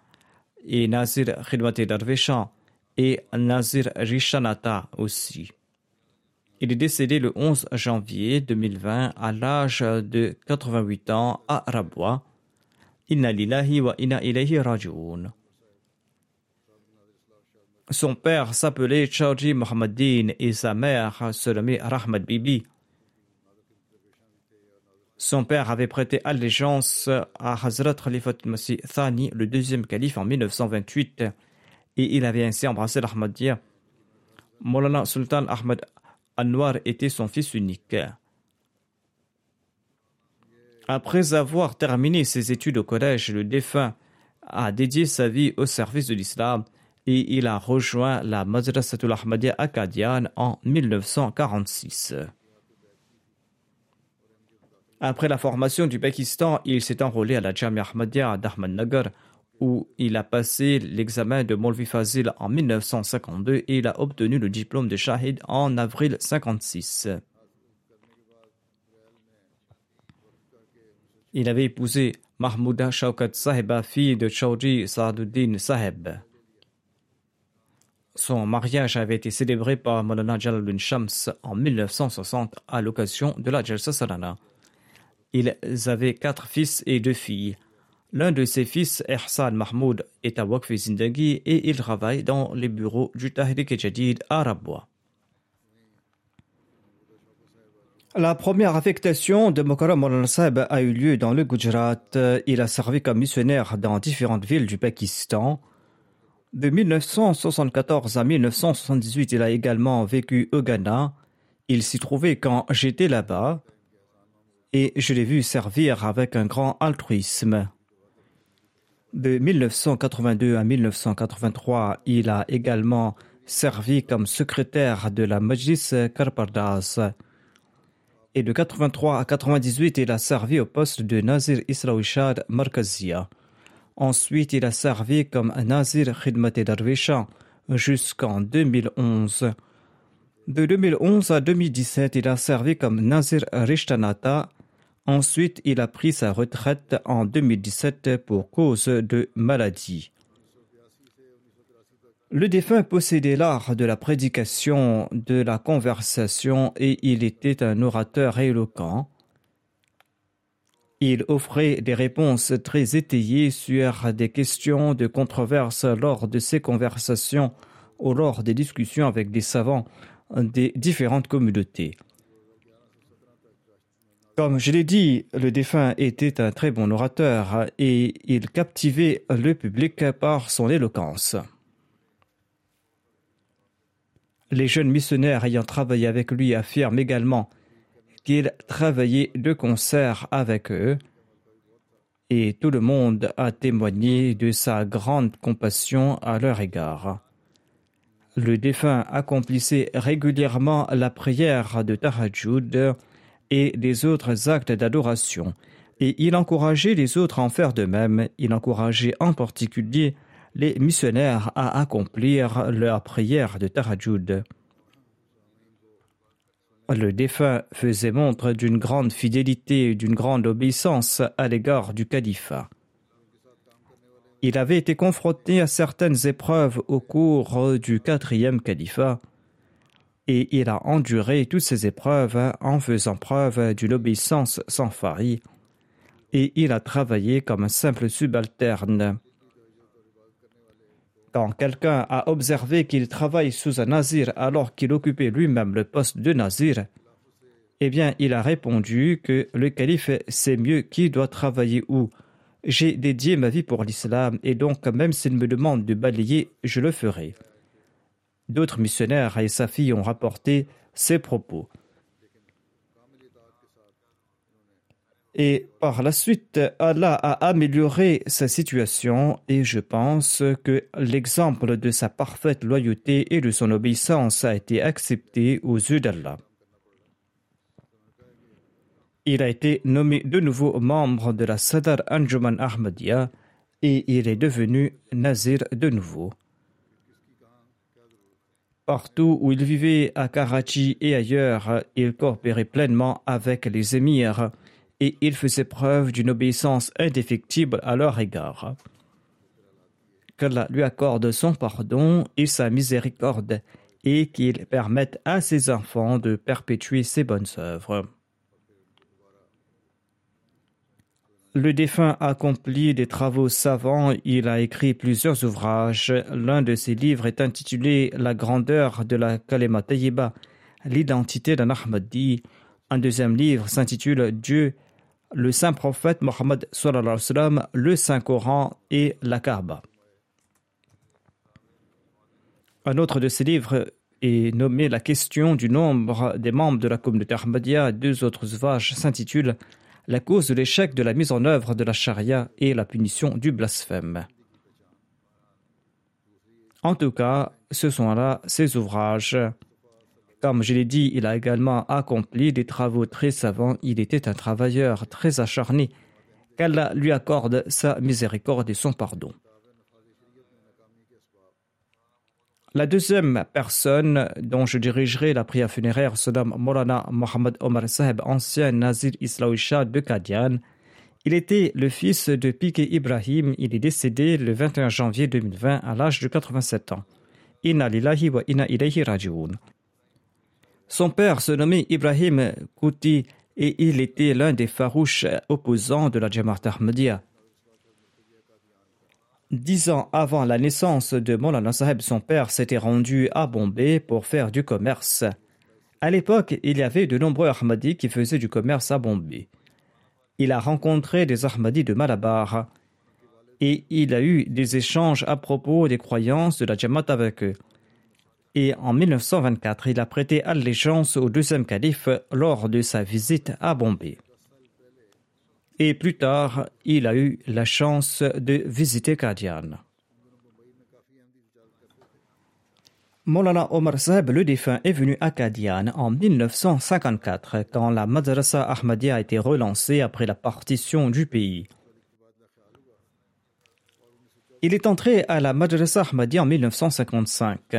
et Nazir Khidmati Darveshan et Nazir Rishanata aussi. Il est décédé le 11 janvier 2020 à l'âge de 88 ans à Rabwa. Inna lillahi wa inna ilayhi rajoun. Son père s'appelait Chaudhry Mohammeddin et sa mère se nommait Rahmat Bibi. Son père avait prêté allégeance à Hazrat Khalifat Masih Thani, le deuxième calife, en 1928, et il avait ainsi embrassé l'Ahmadiyya. Molana Sultan Ahmad Anwar était son fils unique. Après avoir terminé ses études au collège, le défunt a dédié sa vie au service de l'islam et il a rejoint la Madrasatul Ahmadiyya Akkadian en 1946. Après la formation du Pakistan, il s'est enrôlé à la Jamia Ahmadiyya d'Ahmadnagar où il a passé l'examen de Molvi Fazil en 1952 et il a obtenu le diplôme de Shahid en avril 1956. Il avait épousé Mahmouda Shaukat Sahiba, fille de Chaudhry Saaduddin Sahib. Son mariage avait été célébré par Maulana Jalaluddin Shams en 1960 à l'occasion de la Jalsa Salana. Ils avaient quatre fils et deux filles. L'un de ses fils, Ehsan Mahmoud, est à Wakfi Zindagi et il travaille dans les bureaux du Tahrik Jadid à Rabwa. La première affectation de Mokaram Maulana a eu lieu dans le Gujarat. Il a servi comme missionnaire dans différentes villes du Pakistan. De 1974 à 1978, il a également vécu au Ghana. Il s'y trouvait quand j'étais là-bas et je l'ai vu servir avec un grand altruisme. De 1982 à 1983, il a également servi comme secrétaire de la Majlis Karpardas. et de 83 à 98, il a servi au poste de Nazir Islawishad Markazia. Ensuite, il a servi comme Nazir Khidmat Darwisha jusqu'en 2011. De 2011 à 2017, il a servi comme Nazir Rishtanata. Ensuite, il a pris sa retraite en 2017 pour cause de maladie. Le défunt possédait l'art de la prédication, de la conversation et il était un orateur éloquent. Il offrait des réponses très étayées sur des questions de controverse lors de ses conversations ou lors des discussions avec des savants des différentes communautés. Comme je l'ai dit, le défunt était un très bon orateur et il captivait le public par son éloquence. Les jeunes missionnaires ayant travaillé avec lui affirment également qu'il travaillait de concert avec eux et tout le monde a témoigné de sa grande compassion à leur égard. Le défunt accomplissait régulièrement la prière de Tahajjud et des autres actes d'adoration, et il encourageait les autres à en faire de même. Il encourageait en particulier les missionnaires à accomplir leur prière de Tahajjud. Le défunt faisait montre d'une grande fidélité et d'une grande obéissance à l'égard du califat. Il avait été confronté à certaines épreuves au cours du quatrième califat, et il a enduré toutes ces épreuves en faisant preuve d'une obéissance sans faille, et il a travaillé comme un simple subalterne. Quand quelqu'un a observé qu'il travaille sous un nazir alors qu'il occupait lui-même le poste de nazir, eh bien, il a répondu que le calife sait mieux qui doit travailler où, j'ai dédié ma vie pour l'islam et donc même s'il me demande de balayer, je le ferai. D'autres missionnaires et sa fille ont rapporté ces propos. Et par la suite, Allah a amélioré sa situation et je pense que l'exemple de sa parfaite loyauté et de son obéissance a été accepté aux yeux d'Allah. Il a été nommé de nouveau membre de la Sadar Anjuman Ahmadiyya et il est devenu nazir de nouveau. Partout où il vivait, à Karachi et ailleurs, il coopérait pleinement avec les émirs et il faisait preuve d'une obéissance indéfectible à leur égard. Qu'Allah lui accorde son pardon et sa miséricorde et qu'il permette à ses enfants de perpétuer ses bonnes œuvres. Le défunt a accompli des travaux savants, il a écrit plusieurs ouvrages. L'un de ses livres est intitulé La grandeur de la Kalema Tayyiba, l'identité d'un Ahmadi. Un deuxième livre s'intitule Dieu, le saint prophète Mohammed le Saint Coran et la Kaaba. Un autre de ses livres est nommé La question du nombre des membres de la communauté Ahmadiyya. Deux autres ouvrages s'intitulent la cause de l'échec de la mise en œuvre de la charia et la punition du blasphème. En tout cas, ce sont là ses ouvrages. Comme je l'ai dit, il a également accompli des travaux très savants. Il était un travailleur très acharné. Qu'Allah lui accorde sa miséricorde et son pardon. La deuxième personne dont je dirigerai la prière funéraire se nomme Molana Mohamed Omar Saheb, ancien Nazir Islaouisha de Kadian. Il était le fils de Piqué Ibrahim. Il est décédé le 21 janvier 2020 à l'âge de 87 ans. Inna wa inna ilayhi raji'un. Son père se nommait Ibrahim Kouti et il était l'un des farouches opposants de la Jamaat Ahmadiyya. Dix ans avant la naissance de Molana Saheb, son père s'était rendu à Bombay pour faire du commerce. À l'époque, il y avait de nombreux Ahmadis qui faisaient du commerce à Bombay. Il a rencontré des Ahmadis de Malabar et il a eu des échanges à propos des croyances de la Jamaat avec eux. Et en 1924, il a prêté allégeance au deuxième calife lors de sa visite à Bombay et plus tard, il a eu la chance de visiter Kadian. Molana Omar Saheb, le défunt, est venu à Kadian en 1954 quand la Madrasa Ahmadiyya a été relancée après la partition du pays. Il est entré à la Madrasa Ahmadiyya en 1955.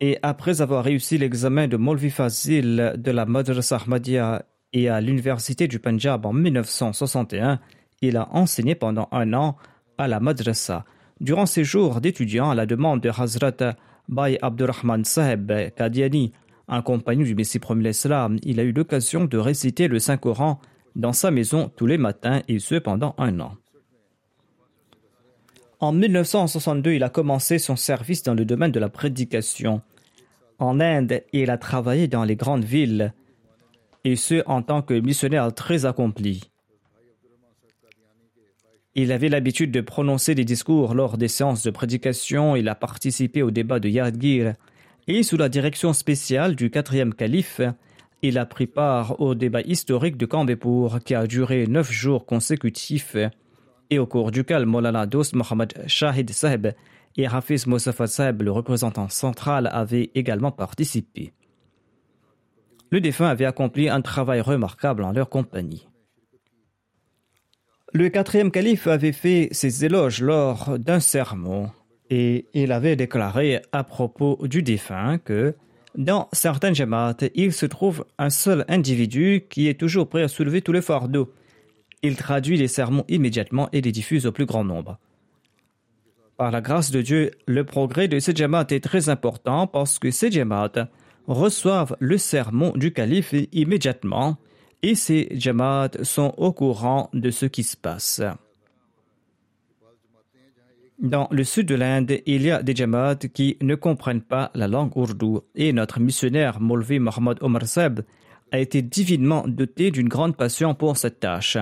Et après avoir réussi l'examen de Molvi Fazil de la Madrasa Ahmadiyya et à l'Université du Punjab en 1961, il a enseigné pendant un an à la Madrasa. Durant ses jours d'étudiant à la demande de Hazrat Bay Abdurrahman Saheb Kadiani, un compagnon du Messie premier Islam, il a eu l'occasion de réciter le Saint-Coran dans sa maison tous les matins et ce pendant un an. En 1962, il a commencé son service dans le domaine de la prédication. En Inde, il a travaillé dans les grandes villes, et ce en tant que missionnaire très accompli. Il avait l'habitude de prononcer des discours lors des séances de prédication. Il a participé au débat de Yadgir. Et sous la direction spéciale du quatrième calife, il a pris part au débat historique de Kambepur qui a duré neuf jours consécutifs et au cours duquel Molana Dost Mohamed Shahid Saheb et Hafiz Mosafa Saheb, le représentant central, avaient également participé. Le défunt avait accompli un travail remarquable en leur compagnie. Le quatrième calife avait fait ses éloges lors d'un sermon et il avait déclaré à propos du défunt que dans certaines jamaat, il se trouve un seul individu qui est toujours prêt à soulever tous les fardeaux. Il traduit les sermons immédiatement et les diffuse au plus grand nombre. Par la grâce de Dieu, le progrès de ces jamaat est très important parce que ces jamaat reçoivent le sermon du calife immédiatement et ces jamaat sont au courant de ce qui se passe. Dans le sud de l'Inde, il y a des jamaat qui ne comprennent pas la langue ourdou et notre missionnaire Molvi Mohammad Omar Seb a été divinement doté d'une grande passion pour cette tâche.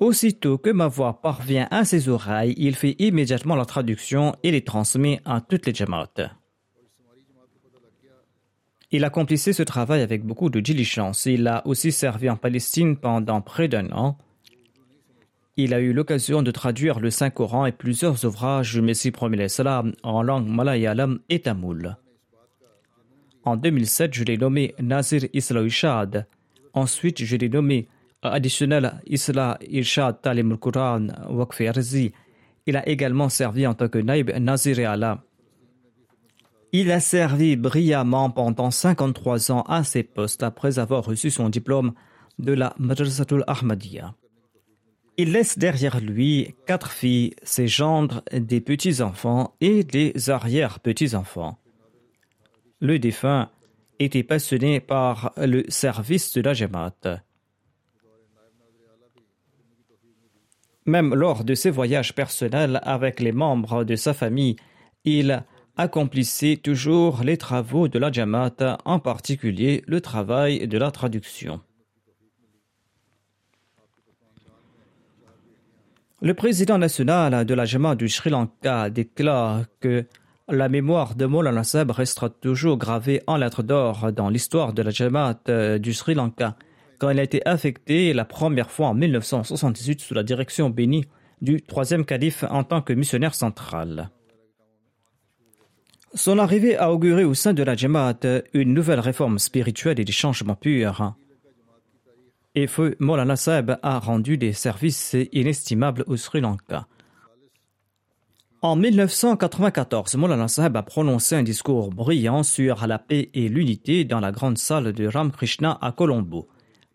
Aussitôt que ma voix parvient à ses oreilles, il fait immédiatement la traduction et les transmet à toutes les jamaat. Il accomplissait ce travail avec beaucoup de diligence. Il a aussi servi en Palestine pendant près d'un an. Il a eu l'occasion de traduire le Saint-Coran et plusieurs ouvrages du Messie premier en langue malayalam et tamoul. En 2007, je l'ai nommé Nazir Isla Ishad. Ensuite, je l'ai nommé additionnel Isla Ishad Talim al-Quran Il a également servi en tant que Naib Nazir Allah. Il a servi brillamment pendant 53 ans à ces postes après avoir reçu son diplôme de la Madrasatul Ahmadiyya. Il laisse derrière lui quatre filles, ses gendres, des petits-enfants et des arrière-petits-enfants. Le défunt était passionné par le service de la Jamaat. Même lors de ses voyages personnels avec les membres de sa famille, il accomplissait toujours les travaux de la Jamaat, en particulier le travail de la traduction. Le président national de la Jamaat du Sri Lanka déclare que la mémoire de Maulana Sahib restera toujours gravée en lettres d'or dans l'histoire de la Jamaat du Sri Lanka, quand elle a été affectée la première fois en 1978 sous la direction bénie du troisième calife en tant que missionnaire central. Son arrivée a auguré au sein de la Jamaat une nouvelle réforme spirituelle et des changements purs. Et Feu Molana Sahib a rendu des services inestimables au Sri Lanka. En 1994, Molana Sahib a prononcé un discours brillant sur la paix et l'unité dans la grande salle de Ramakrishna à Colombo.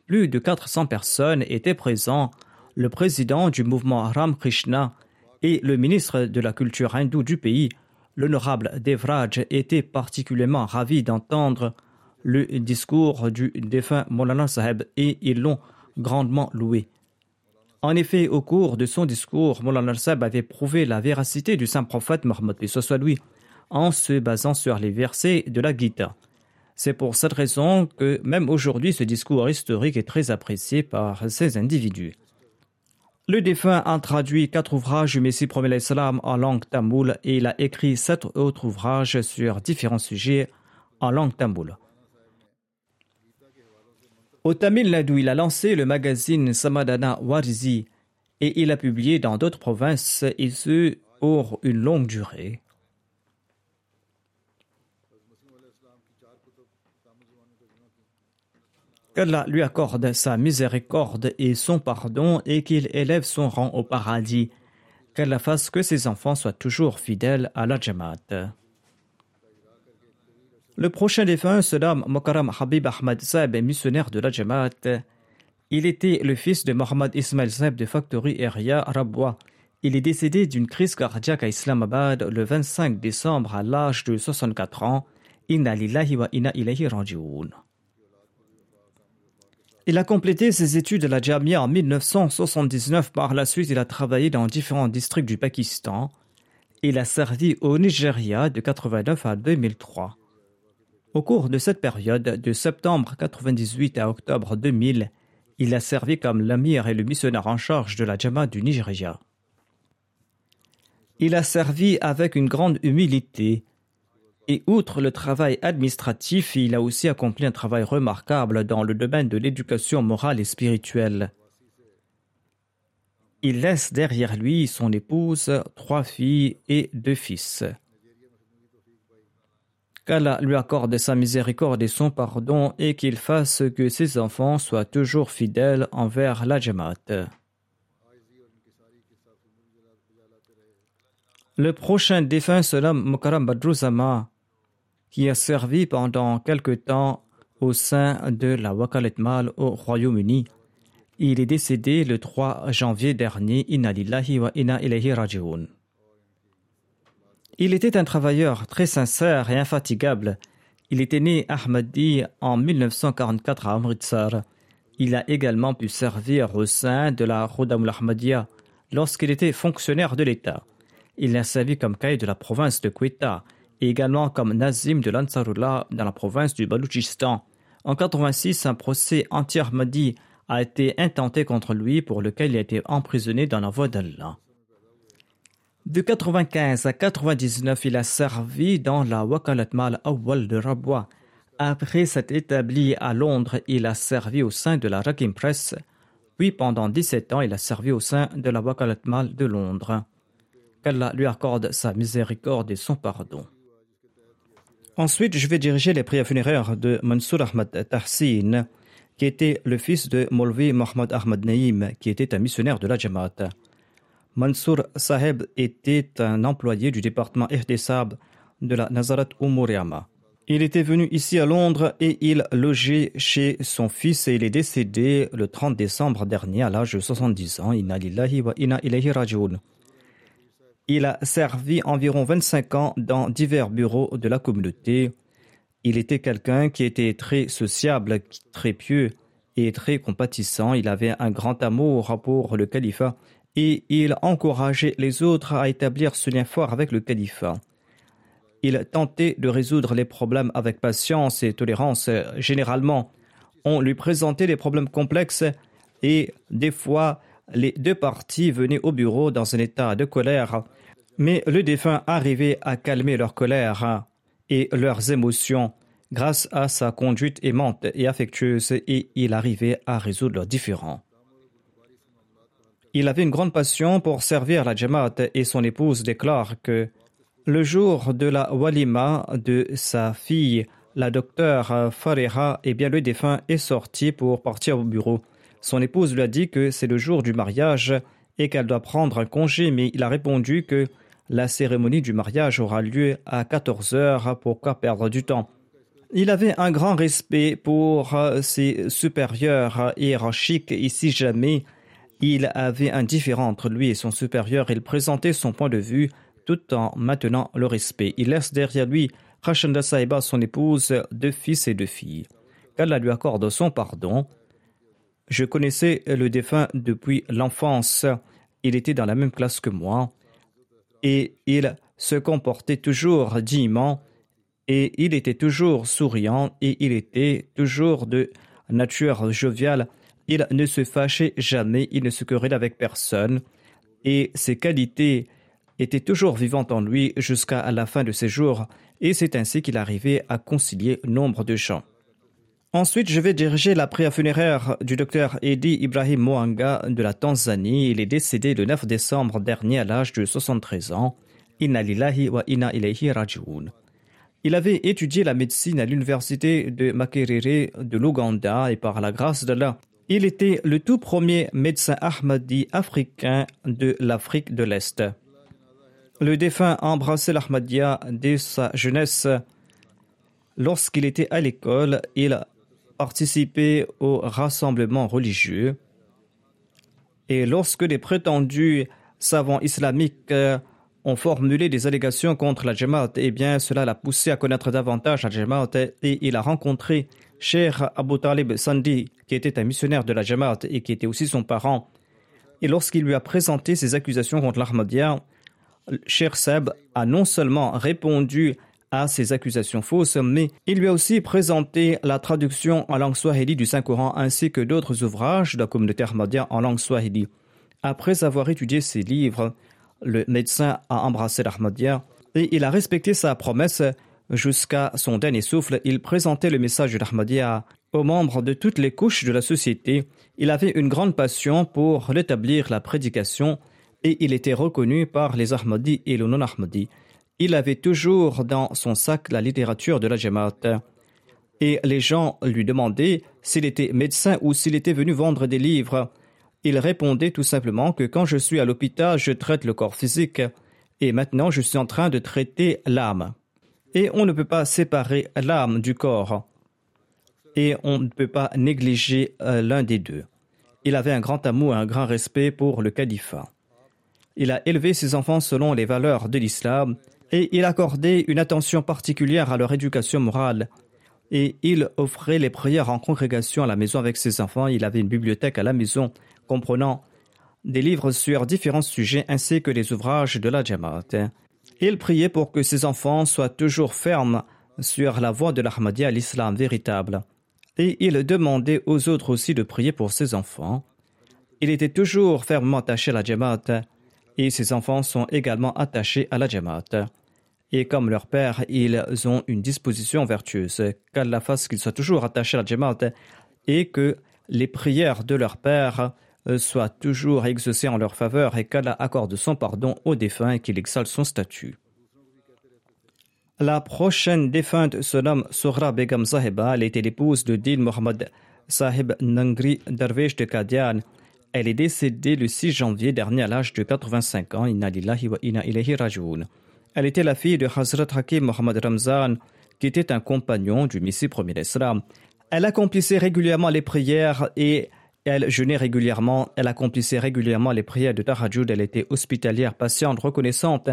Plus de 400 personnes étaient présents, le président du mouvement Ramakrishna et le ministre de la culture hindoue du pays L'honorable Devraj était particulièrement ravi d'entendre le discours du défunt Molana Saheb et ils l'ont grandement loué. En effet, au cours de son discours, Molana Saheb avait prouvé la véracité du saint prophète Mohammed lui en se basant sur les versets de la Gita. C'est pour cette raison que même aujourd'hui ce discours historique est très apprécié par ces individus. Le défunt a traduit quatre ouvrages du Messie premier l'Islam en langue tamoule et il a écrit sept autres ouvrages sur différents sujets en langue tamoule. Au Tamil Nadu, il a lancé le magazine Samadana Warizi et il a publié dans d'autres provinces et ce pour une longue durée. Qu'Allah lui accorde sa miséricorde et son pardon et qu'il élève son rang au paradis. Qu'Allah fasse que ses enfants soient toujours fidèles à la Jamaat. Le prochain défunt se nomme Mokaram Habib Ahmad Saeb, missionnaire de la Jamaat. Il était le fils de Mohammad Ismail Saeb de Factory Area Rabwa. Il est décédé d'une crise cardiaque à Islamabad le 25 décembre à l'âge de 64 ans. Inna lillahi wa inna ilayhi. Il a complété ses études à la Jamia en 1979. Par la suite, il a travaillé dans différents districts du Pakistan. Il a servi au Nigeria de 89 à 2003. Au cours de cette période, de septembre 1998 à octobre 2000, il a servi comme l'amir et le missionnaire en charge de la Jama du Nigeria. Il a servi avec une grande humilité et outre le travail administratif, il a aussi accompli un travail remarquable dans le domaine de l'éducation morale et spirituelle. Il laisse derrière lui son épouse, trois filles et deux fils. Qu'Allah lui accorde sa miséricorde et son pardon et qu'il fasse que ses enfants soient toujours fidèles envers la Jamaat. Le prochain défunt nomme Mukaram Badruzama qui a servi pendant quelque temps au sein de la Wakalet Mal au Royaume-Uni. Il est décédé le 3 janvier dernier. Wa. Il était un travailleur très sincère et infatigable. Il était né Ahmadi en 1944 à Amritsar. Il a également pu servir au sein de la Rodamul Ahmadiyya lorsqu'il était fonctionnaire de l'État. Il a servi comme caïd de la province de Quetta et également comme Nazim de l'Ansarullah dans la province du Baloutchistan. En 86, un procès anti-Ahmadi a été intenté contre lui pour lequel il a été emprisonné dans la voie d'Allah. De 95 à 99, il a servi dans la Wakalat Mal Awal de Rabwa. Après s'être établi à Londres, il a servi au sein de la Rakim Press. Puis pendant 17 ans, il a servi au sein de la Wakalat Mal de Londres. Qu'Allah lui accorde sa miséricorde et son pardon. Ensuite, je vais diriger les prières funéraires de Mansour Ahmad Tahsin, qui était le fils de Molvi Mohamed Ahmad Naïm, qui était un missionnaire de la Jamaat. Mansour Saheb était un employé du département Ihdesab de la Nazarat Umuriama. Il était venu ici à Londres et il logeait chez son fils et il est décédé le 30 décembre dernier à l'âge de 70 ans. Inna lillahi wa inna ilayhi rajiun. Il a servi environ 25 ans dans divers bureaux de la communauté. Il était quelqu'un qui était très sociable, très pieux et très compatissant. Il avait un grand amour pour le califat et il encourageait les autres à établir ce lien fort avec le califat. Il tentait de résoudre les problèmes avec patience et tolérance. Généralement, on lui présentait des problèmes complexes et des fois, les deux parties venaient au bureau dans un état de colère mais le défunt arrivait à calmer leur colère et leurs émotions grâce à sa conduite aimante et affectueuse et il arrivait à résoudre leurs différends. Il avait une grande passion pour servir la Jamaat et son épouse déclare que le jour de la walima de sa fille, la docteure Fareha, eh bien le défunt est sorti pour partir au bureau. Son épouse lui a dit que c'est le jour du mariage et qu'elle doit prendre un congé, mais il a répondu que la cérémonie du mariage aura lieu à 14 heures, pourquoi perdre du temps Il avait un grand respect pour euh, ses supérieurs hiérarchiques et si jamais il avait un différend entre lui et son supérieur, il présentait son point de vue tout en maintenant le respect. Il laisse derrière lui Rachanda Saïba, son épouse, deux fils et deux filles. Qu'Allah lui accorde son pardon. Je connaissais le défunt depuis l'enfance. Il était dans la même classe que moi et il se comportait toujours dignement et il était toujours souriant et il était toujours de nature joviale. Il ne se fâchait jamais, il ne se querellait avec personne et ses qualités étaient toujours vivantes en lui jusqu'à la fin de ses jours et c'est ainsi qu'il arrivait à concilier nombre de gens. Ensuite, je vais diriger la prière funéraire du docteur Edi Ibrahim Moanga de la Tanzanie. Il est décédé le 9 décembre dernier à l'âge de 73 ans. Inna wa inna ilayhi. Il avait étudié la médecine à l'université de Makerere de l'Ouganda et par la grâce d'Allah, il était le tout premier médecin Ahmadi africain de l'Afrique de l'Est. Le défunt a embrassé l'Ahmadiyya dès sa jeunesse. Lorsqu'il était à l'école, il participait aux rassemblements religieux. Et lorsque les prétendus savants islamiques ont formulé des allégations contre la Jamaat, eh bien, cela l'a poussé à connaître davantage la Jamaat et il a rencontré Cheikh Abu Talib Sandi, qui était un missionnaire de la Jamaat et qui était aussi son parent. Et lorsqu'il lui a présenté ses accusations contre l'Ahmadiyya, Cheikh Seb a non seulement répondu à ces accusations fausses, mais il lui a aussi présenté la traduction en langue swahili du Saint-Coran ainsi que d'autres ouvrages de la communauté Ahmadiyya en langue swahili. Après avoir étudié ces livres, le médecin a embrassé l'Ahmadiyya et il a respecté sa promesse jusqu'à son dernier souffle. Il présentait le message de l'Ahmadiyya aux membres de toutes les couches de la société. Il avait une grande passion pour rétablir la prédication et il était reconnu par les Ahmadis et les non-Ahmadis. Il avait toujours dans son sac la littérature de la Jamaat. Et les gens lui demandaient s'il était médecin ou s'il était venu vendre des livres. Il répondait tout simplement que quand je suis à l'hôpital, je traite le corps physique et maintenant je suis en train de traiter l'âme. Et on ne peut pas séparer l'âme du corps. Et on ne peut pas négliger euh, l'un des deux. Il avait un grand amour et un grand respect pour le califat. Il a élevé ses enfants selon les valeurs de l'islam et il accordait une attention particulière à leur éducation morale. Et il offrait les prières en congrégation à la maison avec ses enfants. Il avait une bibliothèque à la maison comprenant des livres sur différents sujets ainsi que les ouvrages de la Jamaat. Il priait pour que ses enfants soient toujours fermes sur la voie de l'Ahmadiyya à l'islam véritable. Et il demandait aux autres aussi de prier pour ses enfants. Il était toujours fermement attaché à la Jamaat et ses enfants sont également attachés à la Jamaat. Et comme leur père, ils ont une disposition vertueuse, qu'Allah fasse qu'ils soient toujours attachés à la Jamaat et que les prières de leur père euh, soit toujours exaucé en leur faveur et qu'Allah accorde son pardon aux défunts et qu'il exalte son statut. La prochaine défunte se nomme Sohra Begam Sahiba. Elle était l'épouse de Din Mohammed Sahib Nangri Darvesh de Kadian. Elle est décédée le 6 janvier dernier à l'âge de 85 ans. Elle était la fille de Hazrat Hakim Mohammed Ramzan, qui était un compagnon du Messie premier d'Islam. Elle accomplissait régulièrement les prières et elle jeûnait régulièrement, elle accomplissait régulièrement les prières de Tahajjud, elle était hospitalière, patiente, reconnaissante,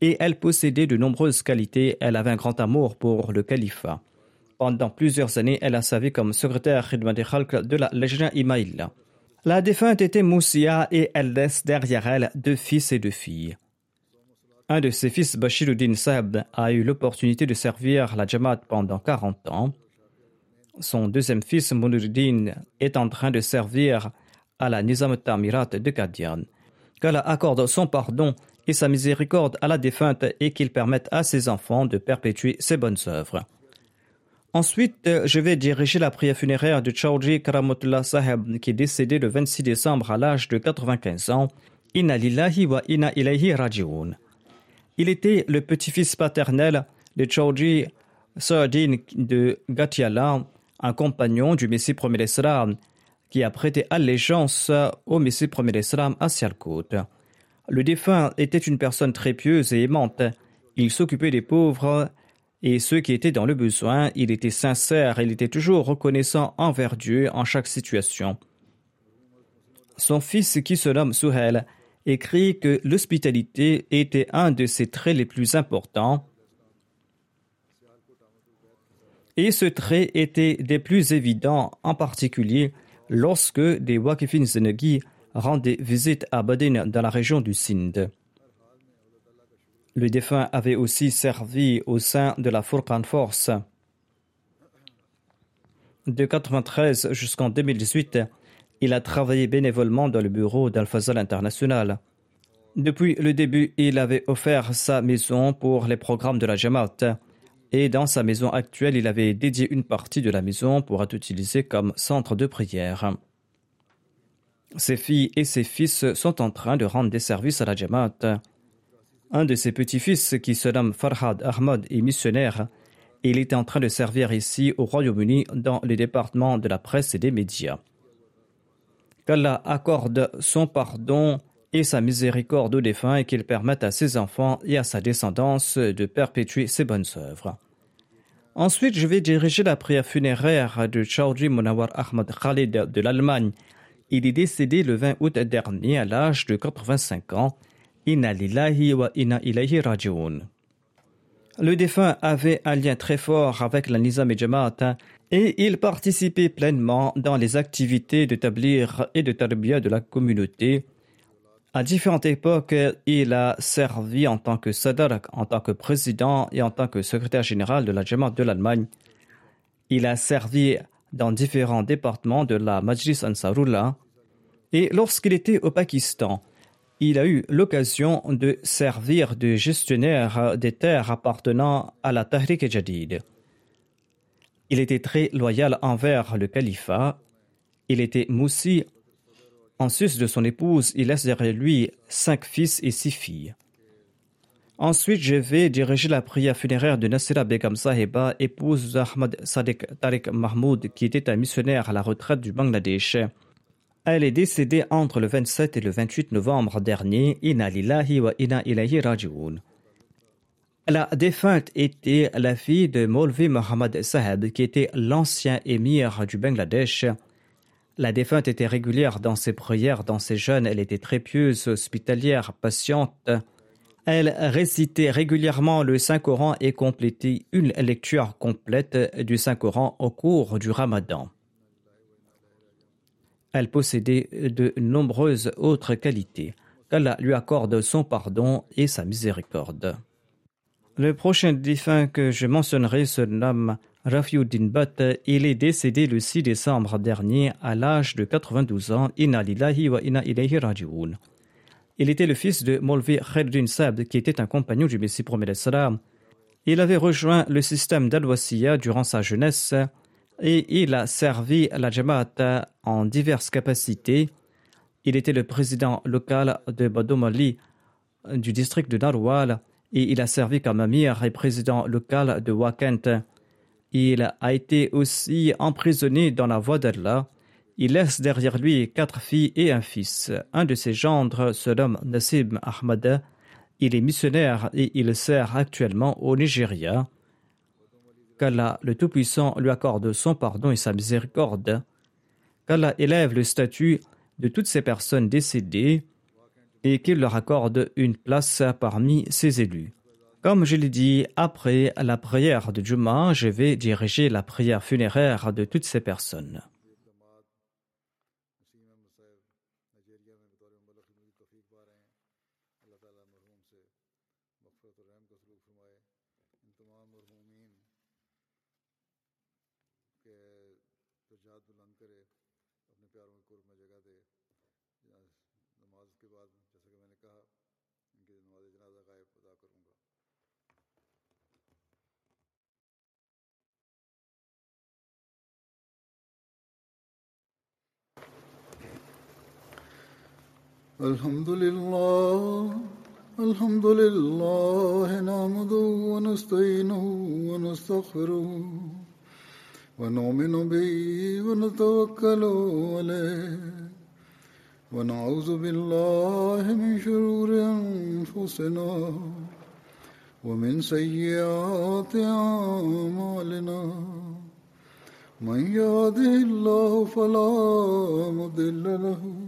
et elle possédait de nombreuses qualités. Elle avait un grand amour pour le califat. Pendant plusieurs années, elle a servi comme secrétaire de la Lejna Imaïla. La défunte était Moussia et elle laisse derrière elle deux fils et deux filles. Un de ses fils, Bashiruddin Saab, a eu l'opportunité de servir la Jamaat pendant 40 ans son deuxième fils Munuddin est en train de servir à la Nizam Tamirat de Qadian. Qu'Allah accorde son pardon et sa miséricorde à la défunte et qu'il permette à ses enfants de perpétuer ses bonnes œuvres. Ensuite, je vais diriger la prière funéraire de Chowdhury Karamotullah Saheb qui est décédé le 26 décembre à l'âge de 95 ans. Inna lillahi wa inna ilayhi. Il était le petit-fils paternel de Chowdhury Sardin de Gatiala un compagnon du Messie premier d'Islam, qui a prêté allégeance au Messie premier d'Islam à Sialkot. Le défunt était une personne très pieuse et aimante. Il s'occupait des pauvres et ceux qui étaient dans le besoin. Il était sincère, il était toujours reconnaissant envers Dieu en chaque situation. Son fils, qui se nomme Souhel, écrit que l'hospitalité était un de ses traits les plus importants et ce trait était des plus évidents, en particulier lorsque des Wakifin Zenegi rendaient visite à Badin dans la région du Sindh. Le défunt avait aussi servi au sein de la Furqan Force. De 1993 jusqu'en 2018, il a travaillé bénévolement dans le bureau d'Al-Fazal International. Depuis le début, il avait offert sa maison pour les programmes de la Jamaat et dans sa maison actuelle, il avait dédié une partie de la maison pour être utilisée comme centre de prière. Ses filles et ses fils sont en train de rendre des services à la Jamaat. Un de ses petits-fils, qui se nomme Farhad Ahmad, est missionnaire. Il était en train de servir ici au Royaume-Uni dans le département de la presse et des médias. Qu'Allah accorde son pardon et sa miséricorde aux défunts et qu'il permette à ses enfants et à sa descendance de perpétuer ses bonnes œuvres. Ensuite, je vais diriger la prière funéraire de Chaudhry Munawar Ahmad Khalid de l'Allemagne. Il est décédé le 20 août dernier à l'âge de 85 ans. Le défunt avait un lien très fort avec la Nizam et Jamaat et il participait pleinement dans les activités de tablir et de tarbiyah de la communauté. À différentes époques, il a servi en tant que sadar, en tant que président et en tant que secrétaire général de la Jamaat de l'Allemagne. Il a servi dans différents départements de la Majlis Ansarullah et lorsqu'il était au Pakistan, il a eu l'occasion de servir de gestionnaire des terres appartenant à la Tahrik Jadid. Il était très loyal envers le califat. Il était moussi. En sus de son épouse, il laisse derrière lui cinq fils et six filles. Ensuite, je vais diriger la prière funéraire de Nasira Begum Sahiba, épouse d'Ahmad Sadiq Tariq Mahmoud, qui était un missionnaire à la retraite du Bangladesh. Elle est décédée entre le 27 et le 28 novembre dernier. Inna lillahi wa inna ilayhi raji'un. La défunte était la fille de Molvi Mohammad Saheb, qui était l'ancien émir du Bangladesh. La défunte était régulière dans ses prières, dans ses jeûnes, elle était très pieuse, hospitalière, patiente. Elle récitait régulièrement le Saint-Coran et complétait une lecture complète du Saint-Coran au cours du Ramadan. Elle possédait de nombreuses autres qualités. qu'Allah lui accorde son pardon et sa miséricorde. Le prochain défunt que je mentionnerai se nomme Rafiuddin Butt. Il est décédé le 6 décembre dernier à l'âge de 92 ans. Il était le fils de Molvi Khairuddin Sabd, qui était un compagnon du Messie promet. Il avait rejoint le système d'Al-Wasiya durant sa jeunesse et il a servi la Jamaat en diverses capacités. Il était le président local de Badomali du district de Narwal et il a servi comme amir et président local de Wakent. Il a été aussi emprisonné dans la voie d'Allah. Il laisse derrière lui quatre filles et un fils. Un de ses gendres se nomme Nasib Ahmad. Il est missionnaire et il sert actuellement au Nigeria. Qu'Allah le Tout-Puissant lui accorde son pardon et sa miséricorde. Qu'Allah élève le statut de toutes ces personnes décédées et qu'il leur accorde une place parmi ses élus. Comme je l'ai dit, après la prière de Juma, je vais diriger la prière funéraire de toutes ces personnes. الحمد لله الحمد لله نعمده ونستعينه ونستغفره ونؤمن به ونتوكل عليه. ونعوذ بالله من شرور أنفسنا ومن سيئات أعمالنا. من يهده الله فلا مضل له